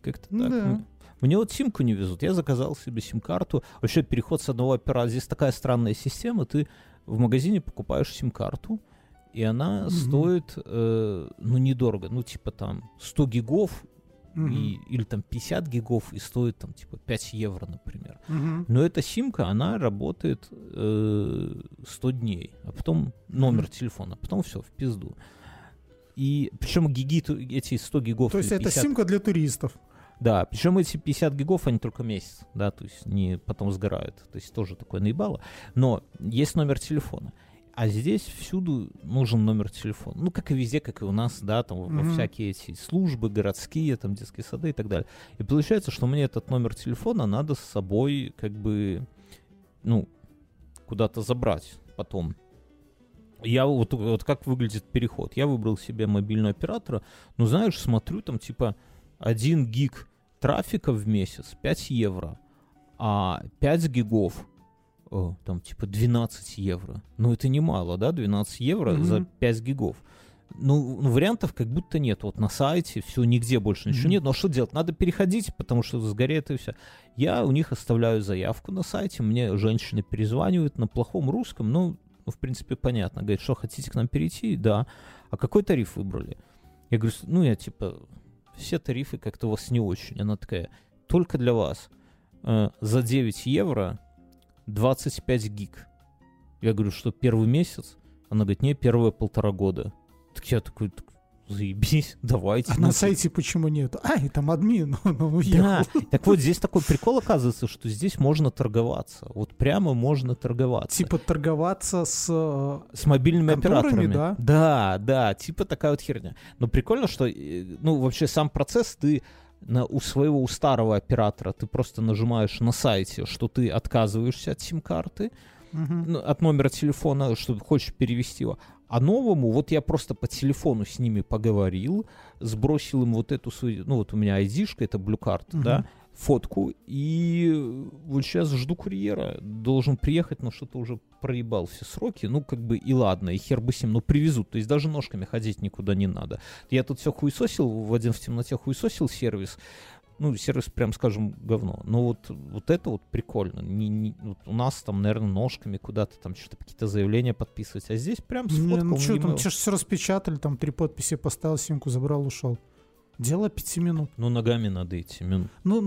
Как-то Ну так. да. Мне вот симку не везут. Я заказал себе сим-карту. Вообще переход с одного оператора. Здесь такая странная система. Ты в магазине покупаешь сим-карту, и она Мгм. стоит, э, ну, недорого. Ну, типа там 100 гигов Мгм. и, или там 50 гигов и стоит там типа 5 евро, например. Мгм. Но эта симка, она работает э, 100 дней, а потом номер Мгм. телефона, а потом все, в пизду. И причем гиги, эти 100 гигов... То есть или это 50 симка для туристов. Да, причем эти 50 гигов, они только месяц, да, то есть не потом сгорают. То есть тоже такое наебало. Но есть номер телефона. А здесь всюду нужен номер телефона. Ну, как и везде, как и у нас, да, там во Мгм. всякие эти службы городские, там детские сады и так далее. И получается, что мне этот номер телефона надо с собой как бы, ну, куда-то забрать потом. Я вот, вот как выглядит переход. Я выбрал себе мобильного оператора, ну, знаешь, смотрю, там типа 1 гиг трафика в месяц 5 евро, а 5 гигов о, там типа 12 евро. Ну это немало, да, 12 евро Мгм. за 5 гигов. Ну, ну, вариантов как будто нет. Вот на сайте все, нигде больше ничего Мгм. нет. Но что делать? Надо переходить, потому что сгорит и все. Я у них оставляю заявку на сайте, мне женщины перезванивают на плохом русском, ну, ну, в принципе, понятно. Говорит, что хотите к нам перейти? Да. А какой тариф выбрали? Я говорю, ну, я типа, все тарифы как-то у вас не очень. Она такая, только для вас. Э, за 9 евро 25 гиг. Я говорю, что первый месяц? Она говорит, не, первые полтора года. Так я такой, «Так заебись, (laughs) давайте. А ну, на сайте почему нет? Ай, там админ, он (laughs) уехал. да, так вот здесь такой прикол оказывается, что здесь можно торговаться. Вот прямо можно торговаться. Типа торговаться с... э, С мобильными операторами. да? Да, да, типа такая вот херня. Но прикольно, что, э, ну, вообще сам процесс ты на, у своего, у старого оператора ты просто нажимаешь на сайте, что ты отказываешься от сим-карты, ну, от номера телефона, что хочешь перевести его. А новому, вот я просто по телефону с ними поговорил, сбросил им вот эту свою, ну вот у меня айдишка, это Blue Card, Мгм. да, фотку, и вот сейчас жду курьера, должен приехать, но что-то уже проебал все сроки, ну как бы и ладно, и хер бы с ним, но привезут, то есть даже ножками ходить никуда не надо. Я тут все хуесосил, в один в темноте хуесосил сервис, ну, сервис, прям скажем, говно. Но вот, вот это вот прикольно. Не, не- вот у нас там, наверное, ножками куда-то там что-то какие-то заявления подписывать. А здесь прям Не, сфоткал. ну что там, тебе все распечатали, там три подписи поставил, симку забрал, ушел. Дело пяти минут. Ну, ногами надо идти. мин- Ну, ну